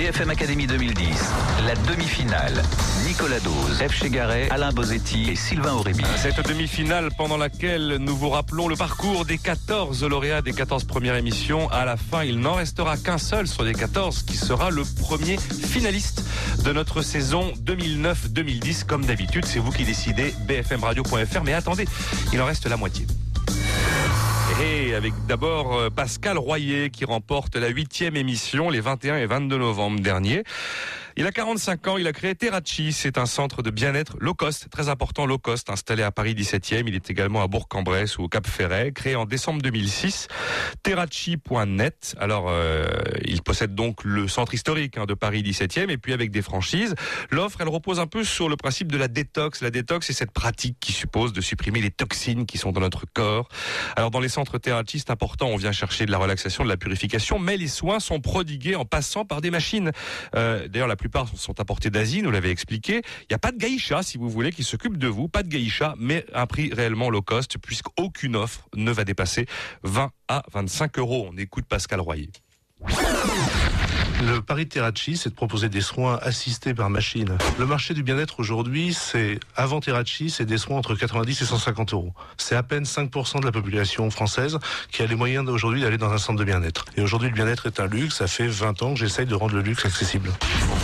BFM Academy 2010, la demi-finale. Nicolas Dose, F. Chegaray, Alain Bozetti et Sylvain Aurébi. Cette demi-finale pendant laquelle nous vous rappelons le parcours des 14 lauréats des 14 premières émissions. À la fin, il n'en restera qu'un seul sur les 14 qui sera le premier finaliste de notre saison 2009-2010. Comme d'habitude, c'est vous qui décidez, bfmradio.fr. Mais attendez, il en reste la moitié. Et avec d'abord euh, Pascal Royer qui remporte la huitième émission les 21 et 22 novembre dernier. Il a 45 ans, il a créé Terrachi, c'est un centre de bien-être low cost, très important low cost, installé à Paris 17e. Il est également à Bourg-en-Bresse ou au Cap Ferret, créé en décembre 2006. Terrachi.net. Alors, euh, il possède donc le centre historique hein, de Paris 17e et puis avec des franchises. L'offre, elle repose un peu sur le principe de la détox. La détox, c'est cette pratique qui suppose de supprimer les toxines qui sont dans notre corps. Alors, dans les centres Terrachi, c'est important, on vient chercher de la relaxation, de la purification, mais les soins sont prodigués en passant par des machines. Euh, D'ailleurs, la plupart sont apportés d'Asie, nous l'avez expliqué. Il n'y a pas de gaïcha, si vous voulez, qui s'occupe de vous. Pas de gaïcha, mais un prix réellement low cost, puisqu'aucune offre ne va dépasser 20 à 25 euros. On écoute Pascal Royer. Le pari de Terracci, c'est de proposer des soins assistés par machine. Le marché du bien-être aujourd'hui, c'est avant Terracci, c'est des soins entre 90 et 150 euros. C'est à peine 5% de la population française qui a les moyens aujourd'hui d'aller dans un centre de bien-être. Et aujourd'hui, le bien-être est un luxe. Ça fait 20 ans que j'essaye de rendre le luxe accessible.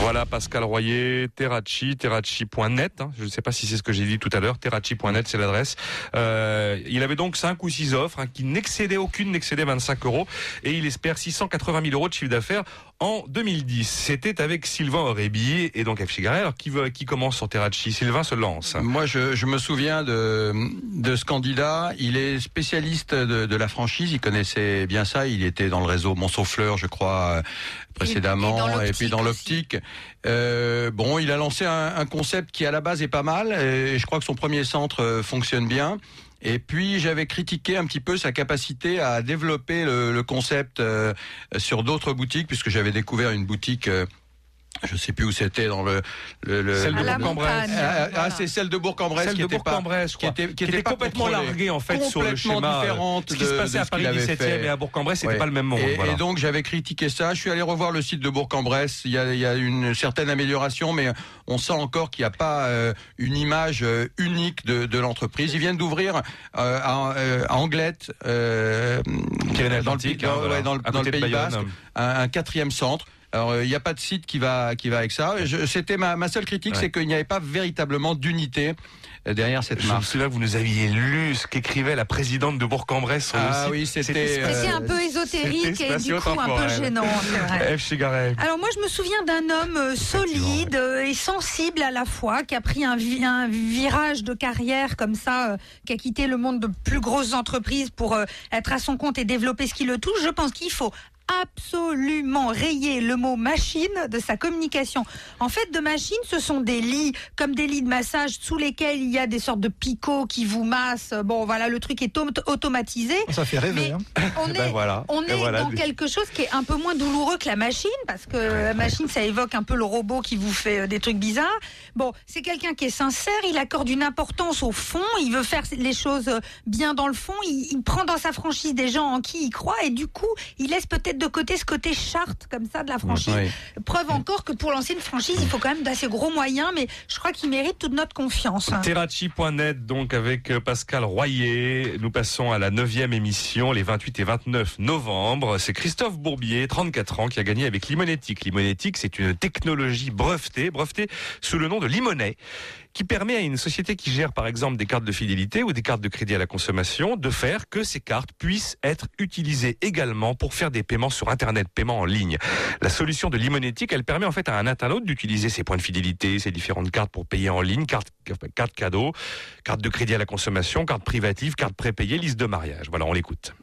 Voilà Pascal Royer, Terracci, terracci.net. hein. Je ne sais pas si c'est ce que j'ai dit tout à l'heure. Terracci.net, c'est l'adresse. Euh, il avait donc 5 ou 6 offres hein, qui n'excédaient aucune, n'excédait 25 euros. Et il espère 680 000 euros de chiffre d'affaires en 2010. C'était avec Sylvain Aurébi et donc F. Alors qui, veut, qui commence sur Terracci Sylvain se lance. Moi, je, je me souviens de, de ce candidat. Il est spécialiste de, de la franchise. Il connaissait bien ça. Il était dans le réseau Monceau-Fleur, je crois, euh, précédemment, et, puis dans l'optique. Euh, bon, il a lancé un, un concept qui à la base est pas mal. Et je crois que son premier centre euh, fonctionne bien. Et puis j'avais critiqué un petit peu sa capacité à développer le, concept euh, sur d'autres boutiques, puisque j'avais découvert une boutique. Euh, je sais plus où c'était dans le, le, le- Celle de Bourg-en-Bresse. montagne, Ah, ah, voilà. c'est celle de Bourg-en-Bresse qui était je qui était, qui était complètement contrôlée. larguée, en fait, sur le Complètement schéma, différente ce qui se passait à Paris qu'il avait 17e fait. et à Bourg-en-Bresse, c'était Ouais. pas le même monde, Et, voilà. et donc j'avais critiqué ça. Je suis allé revoir le site de Bourg-en-Bresse. Il y a, il y a une certaine amélioration, mais on sent encore qu'il n'y a pas euh, une image euh, unique de, de l'entreprise. Ils viennent d'ouvrir euh, à, euh, à Anglette, euh, dans le, dans- hein, voilà, ouais, dans le- dans Pays Bayonne. Basque, un, un quatrième centre. Alors euh, il n'y a pas de site qui va qui va avec ça. C'était ma, ma seule critique, Ouais. c'est qu'il n'y avait pas véritablement d'unité euh, derrière cette Je me marque. souviens que vous nous aviez lu ce qu'écrivait la présidente de Bourg-en-Bresse Ah site. oui, c'était, c'est un peu ésotérique et du coup un peu gênant, c'est vrai. F. Chigaret. Alors moi je me souviens d'un homme euh, solide euh, et sensible à la fois qui a pris un, vi- un virage de carrière comme ça, euh, qui a quitté le monde de plus grosses entreprises pour euh, être à son compte et développer ce qui le touche. Je pense qu'il faut absolument rayer le mot machine de sa communication. En fait, de machine, ce sont des lits comme des lits de massage sous lesquels il y a des sortes de picots qui vous massent. Bon, voilà, le truc est auto- automatisé. Ça fait rêver. hein. On est, Ben voilà. on Et est voilà. dans quelque chose qui est un peu moins douloureux que la machine, parce que la machine, ça évoque un peu le robot qui vous fait euh, des trucs bizarres. Bon, c'est quelqu'un qui est sincère, il accorde une importance au fond, il veut faire les choses bien dans le fond, il, il prend dans sa franchise des gens en qui il croit, et du coup, il laisse peut-être de côté ce côté charte comme ça de la franchise. Oui. Preuve encore que pour lancer une franchise, il faut quand même d'assez gros moyens, mais je crois qu'il mérite toute notre confiance. Terracci.net, donc avec euh, Pascal Royer. Nous passons à la neuvième émission, les 28 et 29 novembre. C'est Christophe Bourbier, 34 ans, qui a gagné avec Limonetic. Limonetic, c'est une technologie brevetée, brevetée sous le nom de Limonet, qui permet à une société qui gère par exemple des cartes de fidélité ou des cartes de crédit à la consommation de faire que ces cartes puissent être utilisées également pour faire des paiements sur Internet, paiements en ligne. La solution de Limonetic, elle permet en fait à un internaute d'utiliser ses points de fidélité, ses différentes cartes pour payer en ligne, carte, carte cadeau, carte de crédit à la consommation, carte privative, carte prépayée, liste de mariage. Voilà, on l'écoute.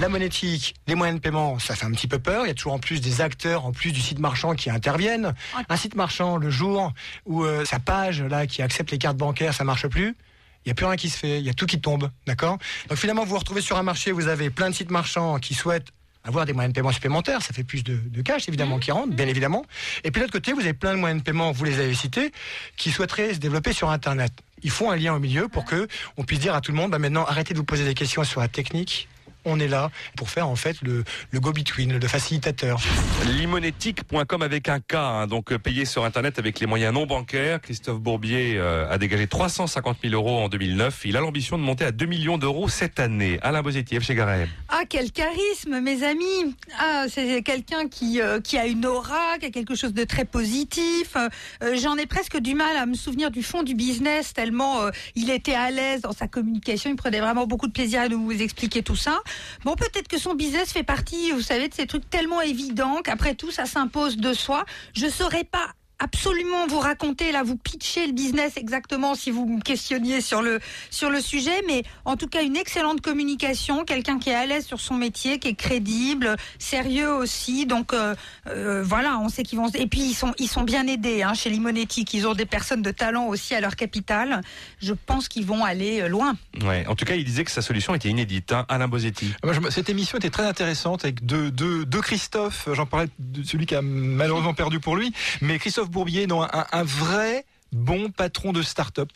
La monétique, les moyens de paiement, ça fait un petit peu peur. Il y a toujours en plus des acteurs, en plus du site marchand qui interviennent. Un site marchand, le jour où euh, sa page là qui accepte les cartes bancaires, ça marche plus. Il n'y a plus rien qui se fait, il y a tout qui tombe, d'accord? Donc finalement, vous vous retrouvez sur un marché, vous avez plein de sites marchands qui souhaitent avoir des moyens de paiement supplémentaires, ça fait plus de, de cash évidemment qui rentre, bien évidemment. Et puis de l'autre côté, vous avez plein de moyens de paiement, vous les avez cités, qui souhaiteraient se développer sur Internet. Il faut un lien au milieu pour que on puisse dire à tout le monde, bah maintenant arrêtez de vous poser des questions sur la technique. On est là pour faire en fait le, le go-between, le facilitateur. Limonetic.com avec un K, hein, donc euh, payé sur Internet avec les moyens non bancaires. Christophe Bourbier euh, a dégagé 350 000 euros en 2009. Il a l'ambition de monter à 2 millions d'euros cette année. Alain Bozetti, chez Garay. Ah, quel charisme, mes amis Ah, c'est quelqu'un qui, euh, qui a une aura, qui a quelque chose de très positif. Euh, J'en ai presque du mal à me souvenir du fond du business, tellement euh, il était à l'aise dans sa communication, il prenait vraiment beaucoup de plaisir à nous expliquer tout ça. Bon, peut-être que son business fait partie, vous savez, de ces trucs tellement évidents qu'après tout, ça s'impose de soi. Je saurais pas absolument vous raconter là vous pitcher le business exactement si vous me questionniez sur le sur le sujet mais en tout cas une excellente communication quelqu'un qui est à l'aise sur son métier qui est crédible sérieux aussi donc euh, euh, voilà on sait qu'ils vont et puis ils sont ils sont bien aidés hein, chez Limonetic ils ont des personnes de talent aussi à leur capital je pense qu'ils vont aller euh, loin Ouais. En tout cas, il disait que sa solution était inédite. hein. Alain Bozetti. Moi, je me- cette émission était très intéressante avec deux, deux, deux Christophe. J'en parlais de celui qui a malheureusement perdu pour lui, mais Christophe Bourbier, non, un, un vrai bon patron de start-up,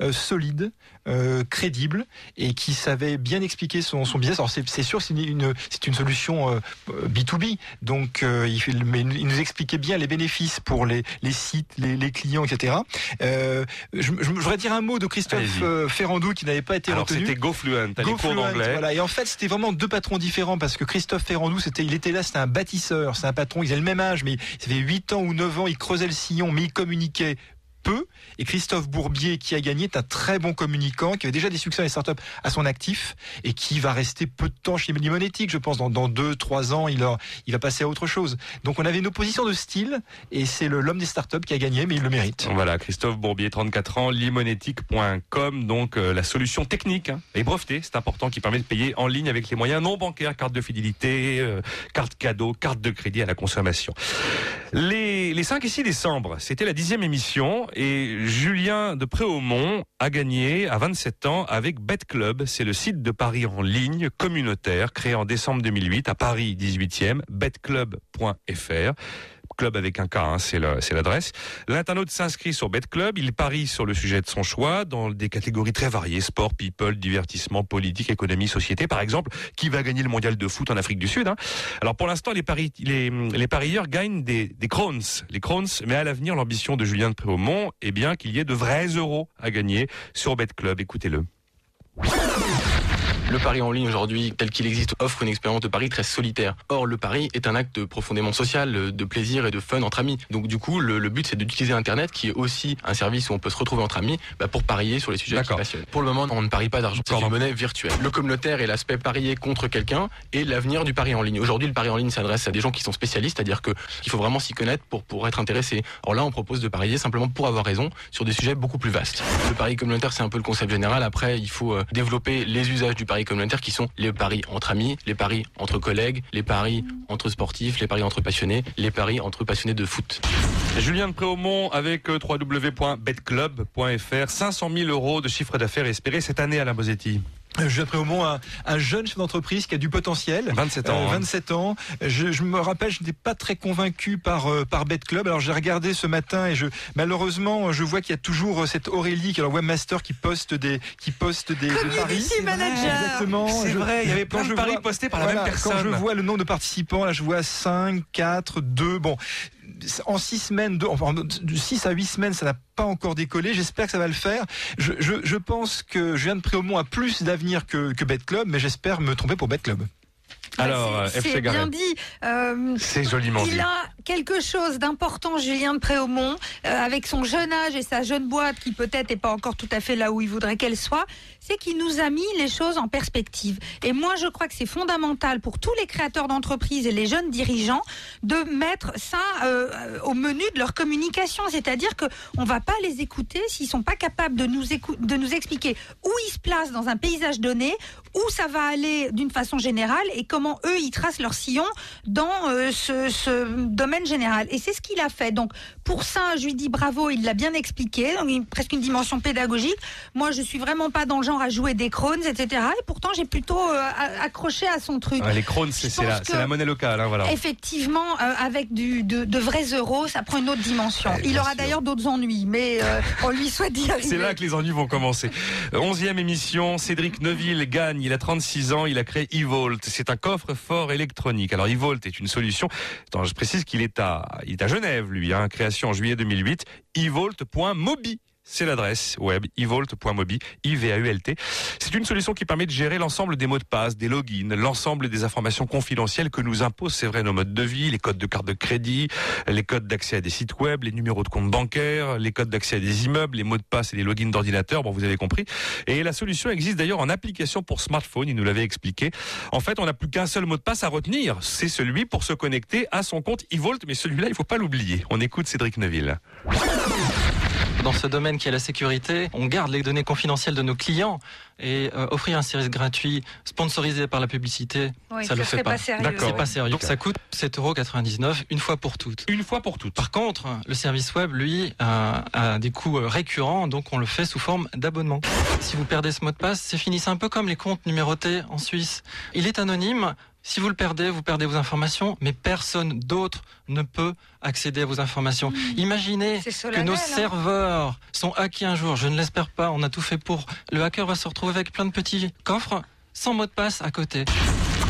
euh, solide, euh, crédible et qui savait bien expliquer son, son business. Alors c'est sûr, c'est une, c'est une solution euh, B2B, donc euh, il, mais il nous expliquait bien les bénéfices pour les, les sites, les, les clients, etc. Euh, je, je, voudrais dire un mot de Christophe euh, Ferrandou qui n'avait pas été Alors retenu. c'était GoFluent, les cours d'anglais. Voilà. Et en fait, c'était vraiment deux patrons différents parce que Christophe Ferrandou, c'était, il était là, c'était un bâtisseur, c'est un patron, ils avaient le même âge, mais ça fait 8 ans ou 9 ans, il creusait le sillon, mais il communiquait Et Christophe Bourbier, qui a gagné, est un très bon communicant, qui avait déjà des succès dans les startups à son actif et qui va rester peu de temps chez Limonétique. Je pense dans, dans deux, trois ans, il, va passer à autre chose. Donc on avait une opposition de style et c'est l'homme des startups qui a gagné, mais il le mérite. Voilà, Christophe Bourbier, 34 ans, limonétique.com, donc euh, la solution technique hein, et brevetée, c'est important, qui permet de payer en ligne avec les moyens non bancaires, carte de fidélité, euh, carte cadeau, carte de crédit à la consommation. Les, les 5 et 6 décembre, c'était la dixième émission et Julien de Préaumont a gagné à 27 ans avec Bet Club. C'est le site de paris en ligne communautaire créé en décembre 2008 à Paris 18e, betclub.fr club avec un K, hein, c'est l'adresse. L'internaute s'inscrit sur BetClub, il parie sur le sujet de son choix dans des catégories très variées, sport, people, divertissement, politique, économie, société. Par exemple, qui va gagner le mondial de foot en Afrique du Sud hein? Alors pour l'instant, les, paris, les, les parieurs gagnent des, des crowns, les crowns, mais à l'avenir, l'ambition de Julien de Préaumont est bien qu'il y ait de vrais euros à gagner sur BetClub. Écoutez-le. Le pari en ligne aujourd'hui, tel qu'il existe, offre une expérience de pari très solitaire. Or, le pari est un acte profondément social, euh, de plaisir et de fun entre amis. Donc, du coup, le, le but, c'est d'utiliser Internet, qui est aussi un service où on peut se retrouver entre amis, bah, pour parier sur les sujets qui passionnent. Pour le moment, on ne parie pas d'argent. C'est une monnaie virtuelle. Le communautaire est l'aspect parier contre quelqu'un et l'avenir du pari en ligne. Aujourd'hui, le pari en ligne s'adresse à des gens qui sont spécialistes, c'est-à-dire que qu'il faut vraiment s'y connaître pour, pour être intéressé. Or là, on propose de parier simplement pour avoir raison sur des sujets beaucoup plus vastes. Le pari communautaire, c'est un peu le concept général. Après, il faut euh, développer les usages du pari communautaire qui sont les paris entre amis, les paris entre collègues, les paris entre sportifs, les paris entre passionnés, les paris entre passionnés de foot. Julien de Préaumont avec euh, www.betclub.fr. 500 000 euros de chiffre d'affaires espéré cette année à la Bosetti. Au moins un, un jeune chef d'entreprise qui a du potentiel. 27 ans, Euh, hein. 27 ans. Je, je me rappelle, je n'étais pas très convaincu par euh, par Bet Club. Alors j'ai regardé ce matin et je malheureusement je vois qu'il y a toujours euh, cette Aurélie, qui est leur webmaster, qui poste des qui poste des, des paris. Manager. Exactement. C'est vrai, il y avait plein de paris vois- postés par la même personne. Quand je vois le nombre de participants, là je vois 5, 4, 2, bon. En 6 semaines, deux, enfin, de 6 à 8 semaines, ça n'a pas encore décollé. J'espère que ça va le faire. Je, je, je pense que Julien de Préaumont a plus d'avenir que, que Bet Club, mais j'espère me tromper pour Bet Club. Alors, euh, C'est FC bien dit. Euh, C'est joliment il dit. a quelque chose d'important, Julien de Préaumont, euh, avec son jeune âge et sa jeune boîte qui peut-être n'est pas encore tout à fait là où il voudrait qu'elle soit, c'est qu'il nous a mis les choses en perspective. Et moi, je crois que c'est fondamental pour tous les créateurs d'entreprises et les jeunes dirigeants de mettre ça euh, au menu de leur communication. C'est-à-dire que on va pas les écouter s'ils sont pas capables de nous, expliquer où ils se placent dans un paysage donné, où ça va aller d'une façon générale et comment eux ils tracent leur sillon dans euh, ce domaine général. Et c'est ce qu'il a fait. Donc pour ça, je lui dis bravo, il l'a bien expliqué, donc presque une dimension pédagogique. Moi, je suis vraiment pas dans le genre à jouer des crônes, etc. Et pourtant, j'ai plutôt euh, accroché à son truc. Ah, les crônes, c'est la, la monnaie locale. Hein, voilà. Effectivement, euh, avec du, de, de vrais euros, ça prend une autre dimension. Eh, Il aura d'ailleurs d'autres ennuis, mais euh, on lui souhaite d'y arriver. C'est là que les ennuis vont commencer. Onzième émission, Cédric Neuville gagne. Il a 36 ans, il a créé eVolt. C'est un coffre-fort électronique. Alors eVolt est une solution. Attends, je précise qu'il est il est à Genève, lui. Hein, création en juillet 2008. eVolt.mobi. C'est l'adresse web evolt.mobi, I-V-A-U-L-T. C'est une solution qui permet de gérer l'ensemble des mots de passe, des logins, l'ensemble des informations confidentielles que nous imposent, c'est vrai, nos modes de vie, les codes de carte de crédit, les codes d'accès à des sites web, les numéros de compte bancaire, les codes d'accès à des immeubles, les mots de passe et les logins d'ordinateur. Bon, vous avez compris. Et la solution existe d'ailleurs en application pour smartphone. Il nous l'avait expliqué. En fait, on n'a plus qu'un seul mot de passe à retenir. C'est celui pour se connecter à son compte eVolt. Mais celui-là, il faut pas l'oublier. On écoute Cédric Neuville. Dans ce domaine qui est la sécurité, on garde les données confidentielles de nos clients et euh, offrir un service gratuit sponsorisé par la publicité, Oui, ça ça le fait pas. pas sérieux. C'est pas sérieux. Donc ça coûte 7,99€ une fois pour toutes. Une fois pour toutes. Par contre, le service web, lui, a, a des coûts euh, récurrents, donc on le fait sous forme d'abonnement. Si vous perdez ce mot de passe, c'est fini. C'est un peu comme les comptes numérotés en Suisse. Il est anonyme. Si vous le perdez, vous perdez vos informations, mais personne d'autre ne peut accéder à vos informations. Imaginez C'est que nos hein. serveurs sont hackés un jour. Je ne l'espère pas. On a tout fait pour. Le hacker va se retrouver avec plein de petits coffres sans mot de passe à côté.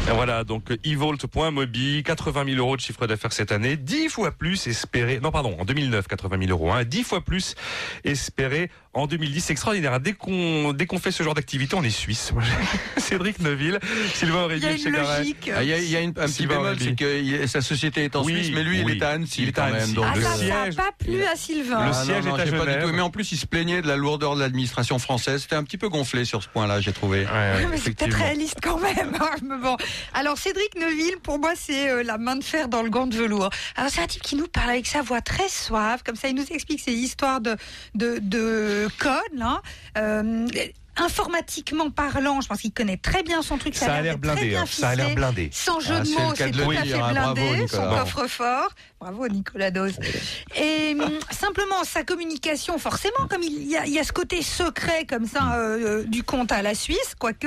Et Voilà, donc evolt.mobi, 80 000 euros de chiffre d'affaires cette année, 10 fois plus espéré, non pardon, en 2009, 80 000 euros, hein, 10 fois plus espéré en 2010. C'est extraordinaire. Dès qu'on dès qu'on fait ce genre d'activité, on est suisse. Cédric Neuville, Sylvain Aurébi, Il y a une logique. Ah, Il y a, il y a une- un petit Sylvain bémol, c'est que il- sa société est en Oui, Suisse, mais lui, oui. il est à Annecy Il est à quand même. Annecy. donc, Ah, le ça, n'a pas plu à Sylvain. Le Ah, siège non, non, est à j'ai pas du Genève. tout. Mais en plus, il se plaignait de la lourdeur de l'administration française. C'était un petit peu gonflé sur ce point-là, j'ai trouvé. Ouais, mais c'est peut-être réaliste quand même. hein, bon. Alors Cédric Neuville, pour moi, c'est euh, la main de fer dans le gant de velours. Alors c'est un type qui nous parle avec sa voix très suave, comme ça, il nous explique ses histoires de de, de code, là. Euh, informatiquement parlant, je pense qu'il connaît très bien son truc. Ça a l'air blindé, bien hein, ça a l'air ficelé. blindé. Sans jeu Ah, de c'est le mots, c'est de tout à fait hein. blindé. Bravo, son coffre-fort. Bravo Nicolas Dose. Et hum, simplement sa communication, forcément, comme il y a, il y a ce côté secret comme ça euh, euh, du compte à la Suisse, quoique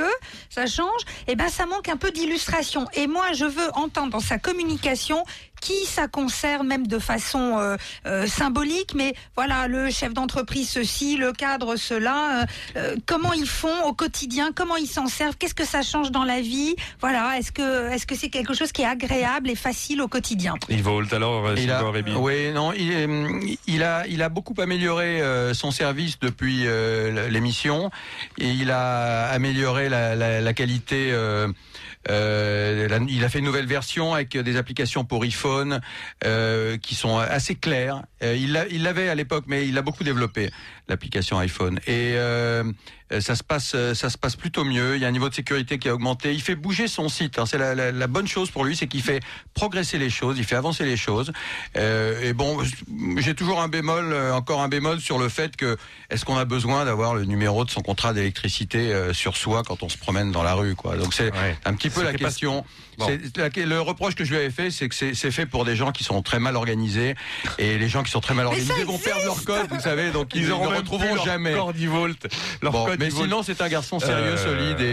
ça change, et ben ça manque un peu d'illustration. Et moi, je veux entendre dans sa communication qui ça concerne, même de façon euh, euh, symbolique, mais voilà, le chef d'entreprise ceci, le cadre cela, euh, euh, comment ils font au quotidien, comment ils s'en servent, qu'est-ce que ça change dans la vie, voilà, est-ce que est-ce que c'est quelque chose qui est agréable et facile au quotidien? Evolt, alors, euh, Il a, oui, non, il, est- il a, il a beaucoup amélioré euh, son service depuis euh, l'émission et il a amélioré la, la, la qualité. Euh, il a fait une nouvelle version avec des applications pour iPhone euh, qui sont assez claires. Euh, il l'avait à l'époque, mais il a beaucoup développé l'application iPhone et euh, ça se passe, ça se passe plutôt mieux. Il y a un niveau de sécurité qui a augmenté. Il fait bouger son site. hein. C'est la, la- la bonne chose pour lui, c'est qu'il fait progresser les choses, il fait avancer les choses. Euh, et bon, j'ai toujours un bémol, euh, encore un bémol sur le fait que est-ce qu'on a besoin d'avoir le numéro de son contrat d'électricité euh, sur soi quand on se promène dans la rue, quoi? Donc c'est un petit peu la pas- question. Bon. C'est- la- le reproche que je lui avais fait, c'est que c'est fait pour des gens qui sont très mal organisés et les gens qui sont très mal organisés vont perdre leur code, vous savez, donc ils, Ils ne retrouveront leur jamais. leur Bon, code mais sinon, c'est un garçon sérieux, Euh, solide et,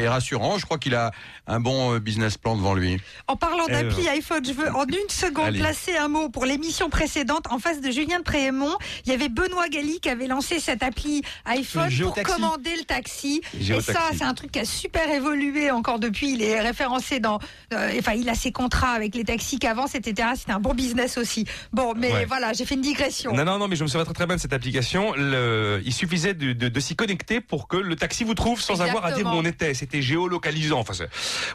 et- et rassurant. Je crois qu'il a un bon euh, business plan devant lui. En parlant Eh d'appli iPhone, je veux en une seconde Allez. placer un mot pour l'émission précédente. En face de Julien de Préhémont, il y avait Benoît Galli qui avait lancé cette appli iPhone pour commander le taxi. Et ça, c'est un truc qui a super évolué encore depuis. Il est référencé dans, euh, enfin, il a ses contrats avec les taxis qu'avance, etc. C'était un bon business aussi. Bon, mais Ouais. voilà, j'ai fait une digression. Non, non, non, mais je me souviens très très bien de cette application. Le- il suffisait de, de- de s'y connecter pour que le taxi vous trouve sans avoir à dire où on était. C'était géolocalisant. Enfin,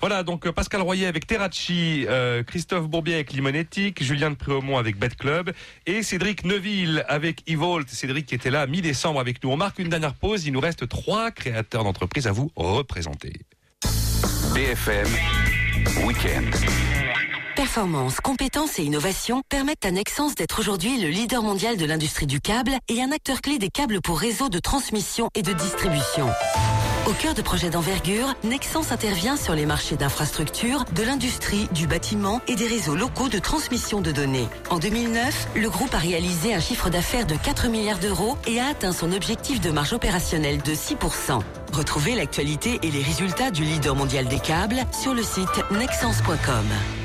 voilà, donc euh, Pascal Royer avec Terracci, euh, Christophe Bourbier avec Limonétique, Julien de Préaumont avec Bet Club et Cédric Neuville avec Evolt. Cédric qui était là mi-décembre avec nous. On marque une dernière pause. Il nous reste trois créateurs d'entreprises à vous représenter. BFM Performance, compétences et innovation permettent à Nexens d'être aujourd'hui le leader mondial de l'industrie du câble et un acteur clé des câbles pour réseaux de transmission et de distribution. Au cœur de projets d'envergure, Nexens intervient sur les marchés d'infrastructures, de l'industrie, du bâtiment et des réseaux locaux de transmission de données. En 2009, le groupe a réalisé un chiffre d'affaires de 4 milliards d'euros et a atteint son objectif de marge opérationnelle de 6%. Retrouvez l'actualité et les résultats du leader mondial des câbles sur le site nexens.com.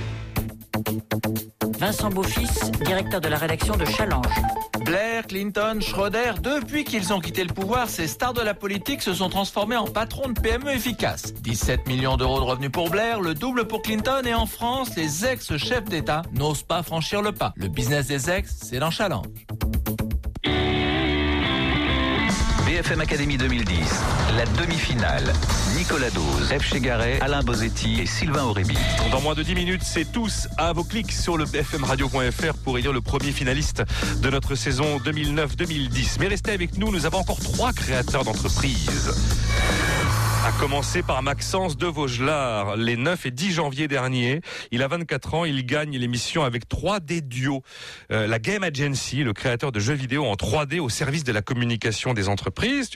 Vincent Beaufils, directeur de la rédaction de Challenge. Blair, Clinton, Schroeder, depuis qu'ils ont quitté le pouvoir, ces stars de la politique se sont transformés en patrons de PME efficaces. 17 millions d'euros de revenus pour Blair, le double pour Clinton et en France, les ex-chefs d'État n'osent pas franchir le pas. Le business des ex, c'est dans Challenge. BFM Academy 2010, la demi-finale. Nicolas Dose, F. Chegaray, Alain Bozetti et Sylvain Aurébi. Dans moins de 10 minutes, c'est tous à vos clics sur le bfmradio.fr pour élire le premier finaliste de notre saison 2009-2010. Mais restez avec nous, nous avons encore trois créateurs d'entreprises. À commencer par Maxence de Vaugelard, les 9 et 10 janvier dernier. Il a 24 ans, il gagne l'émission avec 3D Duo. Euh, la Game Agency, le créateur de jeux vidéo en 3D au service de la communication des entreprises.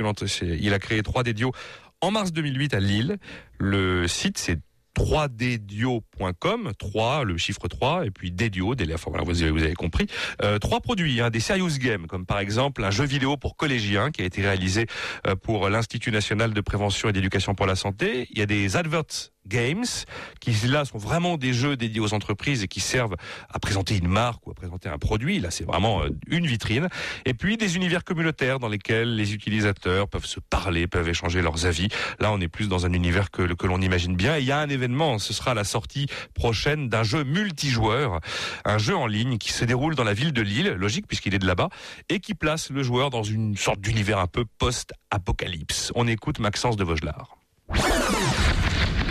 Il a créé 3D Duo en mars 2008 à Lille. Le site, c'est 3ddio.com, 3, le chiffre 3, et puis Dedio, des, vous avez compris. Euh, trois produits, hein, des serious games, comme par exemple un jeu vidéo pour collégiens qui a été réalisé euh, pour l'Institut national de prévention et d'éducation pour la santé. Il y a des adverts Games, qui là sont vraiment des jeux dédiés aux entreprises et qui servent à présenter une marque ou à présenter un produit. Là, c'est vraiment euh, une vitrine. Et puis des univers communautaires dans lesquels les utilisateurs peuvent se parler, peuvent échanger leurs avis. Là, on est plus dans un univers que, que l'on imagine bien. Et il y a un événement, ce sera la sortie prochaine d'un jeu multijoueur, un jeu en ligne qui se déroule dans la ville de Lille, logique puisqu'il est de là-bas, et qui place le joueur dans une sorte d'univers un peu post-apocalypse. On écoute Maxence de Vaugelard.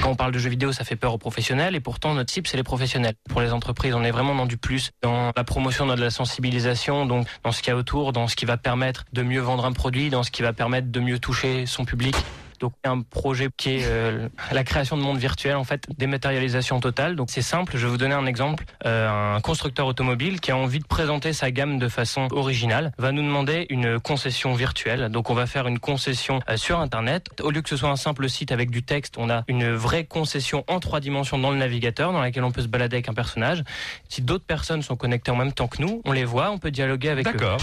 Quand on parle de jeux vidéo, ça fait peur aux professionnels et pourtant notre cible, c'est les professionnels. Pour les entreprises, on est vraiment dans du plus, dans la promotion, dans de la sensibilisation, donc dans ce qu'il y a autour, dans ce qui va permettre de mieux vendre un produit, dans ce qui va permettre de mieux toucher son public. Donc un projet qui est euh, la création de monde virtuel, en fait, dématérialisation totale. Donc c'est simple, je vais vous donner un exemple. Euh, un constructeur automobile qui a envie de présenter sa gamme de façon originale va nous demander une concession virtuelle. Donc on va faire une concession euh, sur Internet. Au lieu que ce soit un simple site avec du texte, on a une vraie concession en trois dimensions dans le navigateur dans laquelle on peut se balader avec un personnage. Si d'autres personnes sont connectées en même temps que nous, on les voit, on peut dialoguer avec eux. D'accord.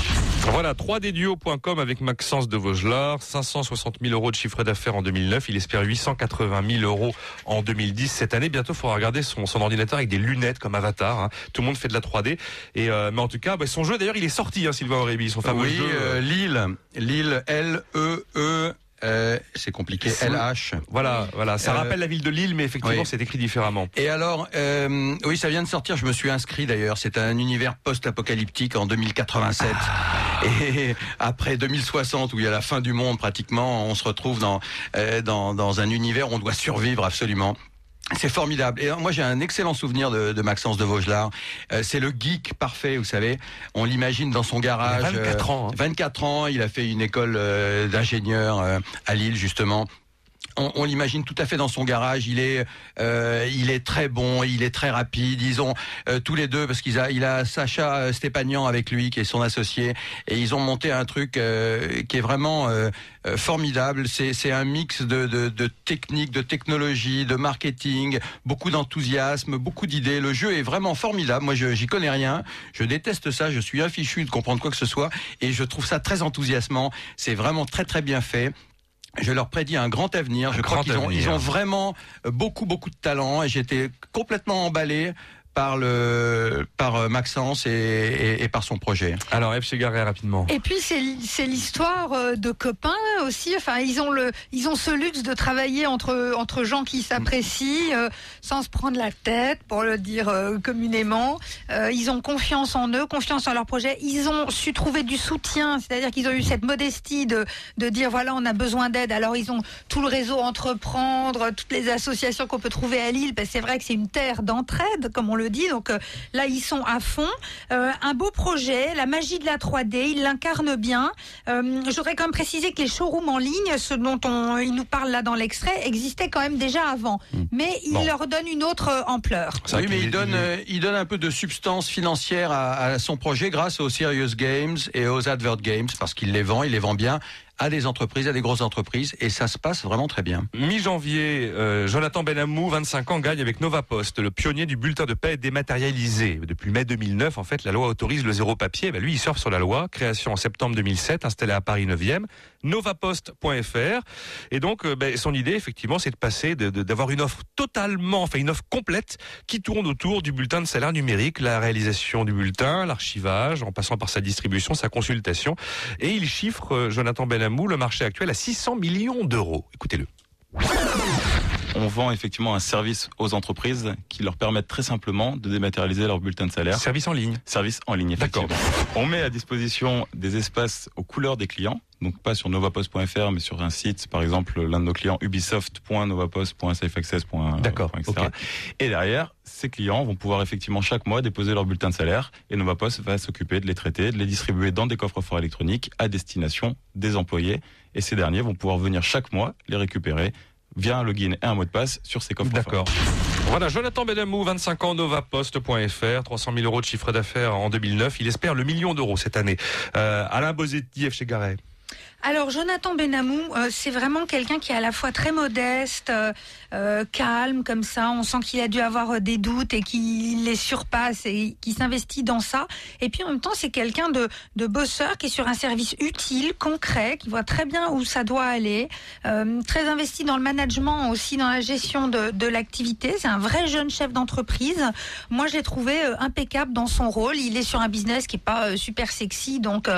Voilà, 3dduo.com avec Maxence de Vaugelard, 560 000 euros de chiffre d'affaires en 2009. Il espère 880 000 euros en 2010. Cette année, bientôt, il faudra regarder son, son, ordinateur avec des lunettes comme Avatar. Hein. Tout le monde fait de la 3D. Et euh, mais en tout cas, bah, son jeu, d'ailleurs, il est sorti, hein, Sylvain Aurébi, son fameux oui, jeu. Euh, Lille, Lille, L E E. Euh, c'est compliqué. LH. Voilà, voilà. Ça Euh, rappelle la ville de Lille, mais effectivement, oui. c'est écrit différemment. Et alors, euh, oui, ça vient de sortir. Je me suis inscrit d'ailleurs. C'est un univers post-apocalyptique en 2087. Et après 2060, où il y a la fin du monde pratiquement, on se retrouve dans euh, dans, dans un univers où on doit survivre absolument. C'est formidable. Et moi, j'ai un excellent souvenir de, de Maxence de Vaugelard. Euh, c'est le geek parfait, vous savez. On l'imagine dans son garage. Il a 24 ans, hein. 24 ans. Il a fait une école euh, d'ingénieur euh, à Lille, justement on, on l'imagine tout à fait dans son garage. Il est, euh, il est très bon, il est très rapide. Ils ont euh, tous les deux parce qu'il a, il a Sacha euh, Stépanian avec lui qui est son associé et ils ont monté un truc euh, qui est vraiment euh, euh, formidable. C'est, un mix de, de, de technique, de technologie, de marketing, beaucoup d'enthousiasme, beaucoup d'idées. Le jeu est vraiment formidable. Moi, j'y connais rien. Je déteste ça. Je suis infichu de comprendre quoi que ce soit et je trouve ça très enthousiasmant. C'est vraiment très très bien fait. Je leur prédis un grand avenir. Un je crois qu'ils ont, ils ont vraiment beaucoup, beaucoup de talent et j'étais complètement emballé par le, par euh, Maxence et, et, et par son projet. Alors, F. Chegaré, rapidement. Et puis c'est l'histoire euh, de copains aussi. Enfin, ils ont le ils ont ce luxe de travailler entre entre gens qui s'apprécient euh, sans se prendre la tête, pour le dire euh, communément. Euh, ils ont confiance en eux, confiance en leur projet. Ils ont su trouver du soutien, c'est-à-dire qu'ils ont eu cette modestie de de dire voilà on a besoin d'aide. Alors ils ont tout le réseau entreprendre, toutes les associations qu'on peut trouver à Lille. Parce que c'est vrai que c'est une terre d'entraide, comme on le dit. Donc euh, là ils sont à fond. Euh, un beau projet, la magie de la 3D, ils l'incarnent bien. Euh, je voudrais quand même préciser que les showrooms en ligne, ce dont on, il nous parle là dans l'extrait, existaient quand même déjà avant. Mais il Bon. leur donne une autre ampleur. Oui, mais il donne, euh, il donne un peu de substance financière à, à son projet grâce aux Serious Games et aux Advert Games parce qu'il les vend, il les vend bien à des entreprises, à des grosses entreprises et ça se passe vraiment très bien. Mi-janvier, euh, Jonathan Benamou, 25 ans, gagne avec Nova Post, le pionnier du bulletin de paix dématérialisé. Depuis mai 2009, en fait, la loi autorise le zéro papier. Bah, lui, il surfe sur la loi. Création en septembre 2007, installé à Paris 9e, novapost.fr. Et donc, euh, bah, son idée, effectivement, c'est de passer, d'avoir une offre totalement, enfin une offre complète qui tourne autour du bulletin de salaire numérique, la réalisation du bulletin, l'archivage, en passant par sa distribution, sa consultation. Et il chiffre, euh, Jonathan Benamou, le marché actuel à 600 millions d'euros. Écoutez-le. On vend effectivement un service aux entreprises qui leur permettent très simplement de dématérialiser leur bulletin de salaire. Service en ligne. Service en ligne, effectivement. On met à disposition des espaces aux couleurs des clients. Donc pas sur novapost.fr, mais sur un site, par exemple, l'un de nos clients, ubisoft.novapost.safeaccess.etc. D'accord, ok. Et derrière, ces clients vont pouvoir effectivement chaque mois déposer leur bulletin de salaire et Novapost va s'occuper de les traiter, de les distribuer dans des coffres forts électroniques à destination des employés. Et ces derniers vont pouvoir venir chaque mois les récupérer via un login et un mot de passe sur ces coffres D'accord. Voilà, Jonathan Benamou, 25 ans, novapost.fr, 300 000 euros de chiffre d'affaires en 2009. Il espère le million d'euros cette année. Euh, Alain Bozetti, F. chez Garet. Alors Jonathan Benamou, euh, c'est vraiment quelqu'un qui est à la fois très modeste, euh, euh, calme comme ça. On sent qu'il a dû avoir euh, des doutes et qu'il les surpasse et qui s'investit dans ça. Et puis en même temps, c'est quelqu'un de, de bosseur qui est sur un service utile, concret, qui voit très bien où ça doit aller. Euh, très investi dans le management aussi, dans la gestion de, de l'activité. C'est un vrai jeune chef d'entreprise. Moi, je l'ai trouvé euh, impeccable dans son rôle. Il est sur un business qui est pas super sexy, donc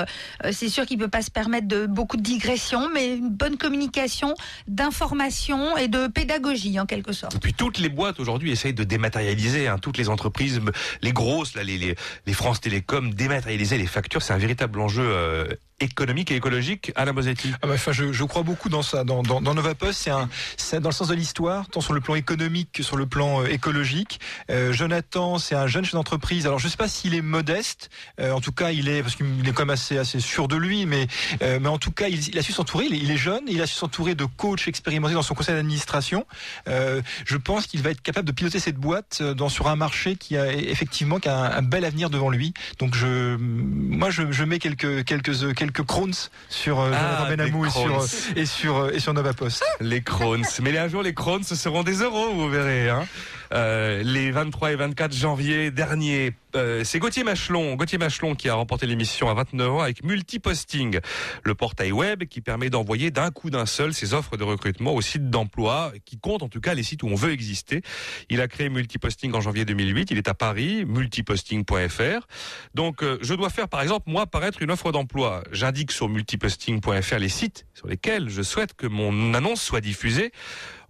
c'est sûr qu'il peut pas se permettre de beaucoup de digressions, mais une bonne communication, d'information et de pédagogie en quelque sorte. Et puis toutes les boîtes aujourd'hui essayent de dématérialiser, hein, toutes les entreprises, les grosses, là, les, les, les France Télécom, dématérialiser les factures, c'est un véritable enjeu euh, économique et écologique. Alain Bosetti. Ah bah, enfin, je, je crois beaucoup dans ça. Dans, dans, dans Novapost, c'est un, c'est dans le sens de l'histoire, tant sur le plan économique que sur le plan euh, écologique. Euh, Jonathan, c'est un jeune chef d'entreprise. Alors, je sais pas s'il est modeste. Euh, en tout cas, il est parce qu'il est quand même assez assez sûr de lui, mais euh, mais en tout cas, il, il a su s'entourer. Il, il est jeune, il a su s'entourer de coachs expérimentés dans son conseil d'administration. Euh, je pense qu'il va être capable de piloter cette boîte euh, dans sur un marché qui a effectivement qui a un, un bel avenir devant lui. Donc, je moi, je, je mets quelques quelques quelques crowns sur euh, Ah, Benamou et sur crowns. et sur euh, et sur Novapost. Les crowns. Mais un jour, les crowns, ce seront des euros, vous verrez. Hein. Euh, les 23 et 24 janvier dernier, euh, c'est Gauthier Machelon, Gauthier Machelon qui a remporté l'émission à 29 ans avec Multiposting, le portail web qui permet d'envoyer d'un coup d'un seul ses offres de recrutement aux sites d'emploi, qui compte en tout cas les sites où on veut exister. Il a créé Multiposting en janvier 2008. Il est à Paris, multiposting.fr. Donc, euh, je dois faire, par exemple, moi, paraître une offre d'emploi. J'indique sur multiposting.fr les sites sur lesquels je souhaite que mon annonce soit diffusée.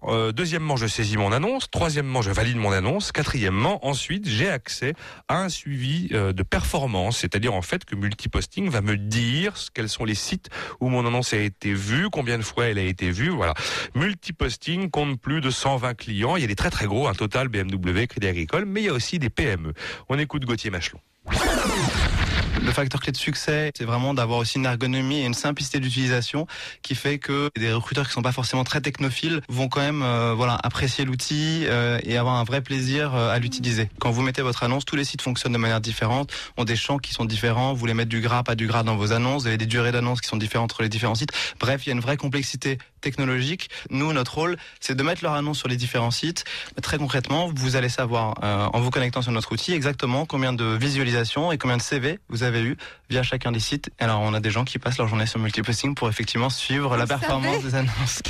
Euh, deuxièmement, je saisis mon annonce. Troisièmement, je valide mon annonce. Quatrièmement, ensuite, j'ai accès à un suivi euh, de performance, c'est-à-dire en fait que Multiposting va me dire quels sont les sites où mon annonce a été vue, combien de fois elle a été vue. Voilà. Multiposting compte plus de 120 clients. Il y a des très très gros, un total BMW, Crédit Agricole, mais il y a aussi des PME. On écoute Gauthier Machelon. Le facteur clé de succès, c'est vraiment d'avoir aussi une ergonomie et une simplicité d'utilisation qui fait que des recruteurs qui sont pas forcément très technophiles vont quand même euh, voilà apprécier l'outil euh, et avoir un vrai plaisir euh, à l'utiliser. Quand vous mettez votre annonce, tous les sites fonctionnent de manière différente, ont des champs qui sont différents, vous voulez mettre du gras, pas du gras dans vos annonces, vous avez des durées d'annonces qui sont différentes entre les différents sites. Bref, il y a une vraie complexité technologique. Nous, notre rôle, c'est de mettre leur annonce sur les différents sites. Très concrètement, vous allez savoir, euh, en vous connectant sur notre outil, exactement combien de visualisations et combien de CV vous avez eu via chacun des sites. Alors, on a des gens qui passent leur journée sur multiposting pour effectivement suivre la performance des annonces.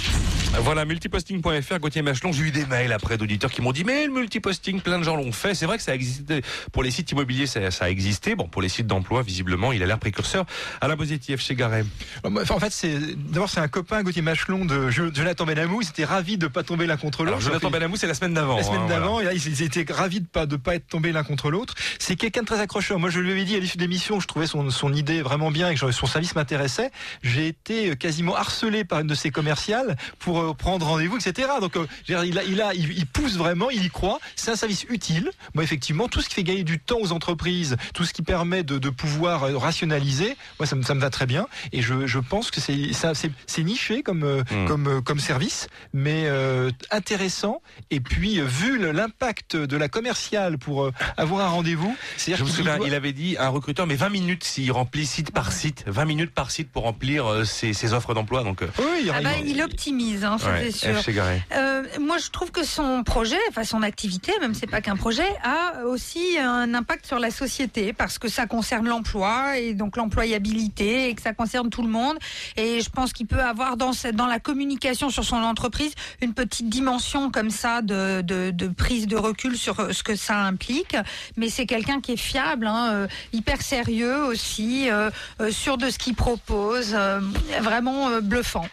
Voilà, multiposting.fr, Gauthier Machelon. J'ai eu des mails après d'auditeurs qui m'ont dit, mais le multiposting, plein de gens l'ont fait. C'est vrai que ça a existé. Pour les sites immobiliers, ça, ça a existé. Bon, pour les sites d'emploi, visiblement, il a l'air précurseur. Alain Bosetti, chez Garet. Enfin, en fait, c'est d'abord c'est un copain Gauthier Machelon de Jo- Jonathan Benamou. Ils étaient ravis de pas tomber l'un contre l'autre. Jonathan Benamou, c'est la semaine d'avant. La semaine hein, d'avant, voilà. ils étaient ravis de pas de pas être tombés l'un contre l'autre. C'est quelqu'un de très accrocheur. Moi, je lui avais dit à l'issue de l'émission, je trouvais son, son idée vraiment bien et que son service m'intéressait. J'ai été quasiment harcelé par une de ses commerciales pour euh, prendre rendez-vous, etc. Donc, euh, il, a, il, a, il, pousse vraiment, il y croit. C'est un service utile. Moi, effectivement, tout ce qui fait gagner du temps aux entreprises, tout ce qui permet de, de pouvoir euh, rationaliser, moi, ça me, ça me va très bien. Et je, je pense que c'est niché comme, Hmm. comme, euh, comme service, mais euh, intéressant. Et puis, euh, vu l'impact de la commerciale pour euh, avoir un rendez-vous, Je c'est-à-dire me qu'il souviens, doit- il avait dit à un recruteur, mais 20 minutes s'il remplit site par site, 20 minutes par site pour remplir euh, ses, ses offres d'emploi. Donc, euh, Oui, Ah bah, il optimise, hein, ça ouais, c'est sûr. Euh, moi, je trouve que son projet, enfin son activité, même c'est pas qu'un projet, a aussi un impact sur la société parce que ça concerne l'emploi et donc l'employabilité et que ça concerne tout le monde. Et je pense qu'il peut avoir dans cette, dans la communication sur son entreprise une petite dimension comme ça de, prise de recul sur ce que ça implique. Mais c'est quelqu'un qui est fiable, hein, euh, hyper sérieux aussi, euh, euh, sûr de ce qu'il propose, vraiment bluffant.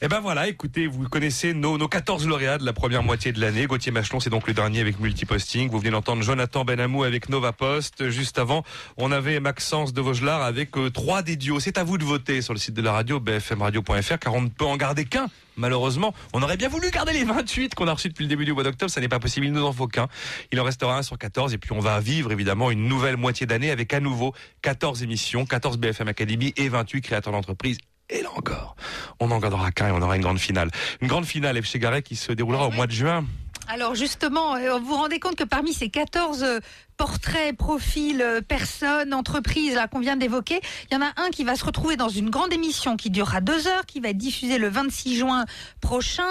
Eh ben voilà, écoutez, vous connaissez nos, nos 14 lauréats de la première moitié de l'année. Gauthier Machelon, c'est donc le dernier avec Multiposting. Vous venez d'entendre Jonathan Benamou avec Nova Post. Juste avant, on avait Maxence de Vaugelar avec euh, trois des duos. C'est à vous de voter sur le site de la radio, bfmradio.fr, car on ne peut en garder qu'un. Malheureusement, on aurait bien voulu garder les 28 qu'on a reçus depuis le début du mois d'octobre. Ça n'est pas possible. Il nous en faut qu'un. Il en restera un sur 14. Et puis, on va vivre évidemment une nouvelle moitié d'année avec à nouveau 14 émissions, 14 BFM Academy et 28 créateurs d'entreprise. Et là encore, on en gardera qu'un et on aura une grande finale. Une grande finale FC Garet qui se déroulera au mois de juin. Alors justement, euh, vous vous rendez compte que parmi ces 14 euh, portrait, profil, euh, personne, entreprise là qu'on vient d'évoquer. Il y en a un qui va se retrouver dans une grande émission qui durera deux heures, qui va être diffusée le 26 juin prochain,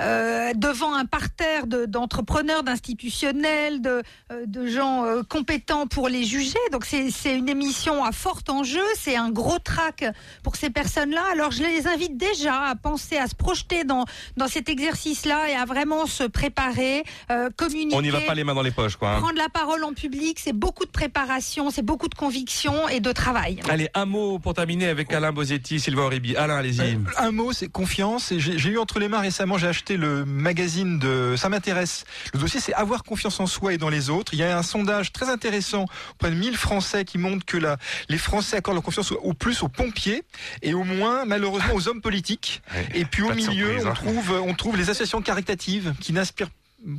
euh, devant un parterre de- d'entrepreneurs, d'institutionnels, de, euh, de gens euh, compétents pour les juger. Donc c'est c'est une émission à fort enjeu, c'est un gros trac pour ces personnes-là. Alors je les invite déjà à penser, à se projeter dans, dans cet exercice-là et à vraiment se préparer, euh, communiquer. On n'y va pas les mains dans les poches, quoi. hein. Prendre la parole en public, c'est beaucoup de préparation, c'est beaucoup de conviction et de travail. Allez, un mot pour terminer avec Alain Bosetti, Sylvain Aurébi. Alain, allez-y. Euh, un mot, c'est confiance. Et j'ai eu entre les mains récemment, j'ai acheté le magazine de Ça m'intéresse. Le dossier, c'est avoir confiance en soi et dans les autres. Il y a un sondage très intéressant auprès de 1000 Français qui montre que la, les Français accordent leur confiance au, au plus aux pompiers et au moins, malheureusement, aux hommes politiques. et puis au milieu, surprise, on hein. trouve, on trouve les associations caritatives qui n'inspirent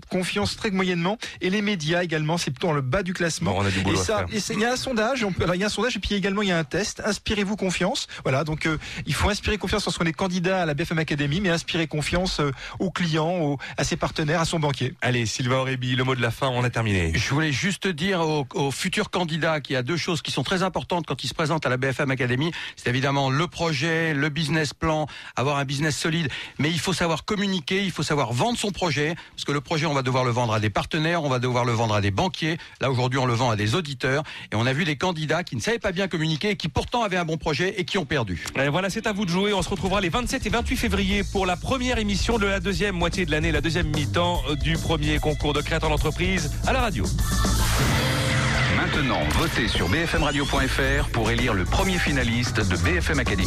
confiance très moyennement et les médias également c'est plutôt dans le bas du classement Bon, on a du boulot et à ça il y a un sondage on peut- alors, il y a un sondage et puis également il y a un test inspirez-vous confiance voilà donc euh, il faut inspirer confiance lorsqu'on est candidat à la BFM Academy mais inspirer confiance euh, aux clients aux- à ses partenaires à son banquier Allez, Sylvain Aurébi, le mot de la fin, on a terminé. Je voulais juste dire aux, aux futurs candidats qu'il y a deux choses qui sont très importantes quand ils se présentent à la BFM Academy. C'est évidemment le projet, le business plan, avoir un business solide. Mais il faut savoir communiquer, il faut savoir vendre son projet. Parce que le projet, on va devoir le vendre à des partenaires, on va devoir le vendre à des banquiers. Là, aujourd'hui, on le vend à des auditeurs. Et on a vu des candidats qui ne savaient pas bien communiquer et qui pourtant avaient un bon projet et qui ont perdu. Et voilà, c'est à vous de jouer. On se retrouvera les 27 et 28 février pour la première émission de la deuxième moitié de l'année, la deuxième mi-temps euh, du premier concours de créateur d'entreprise à la radio. Maintenant, votez sur bfmradio.fr pour élire le premier finaliste de BFM Academy.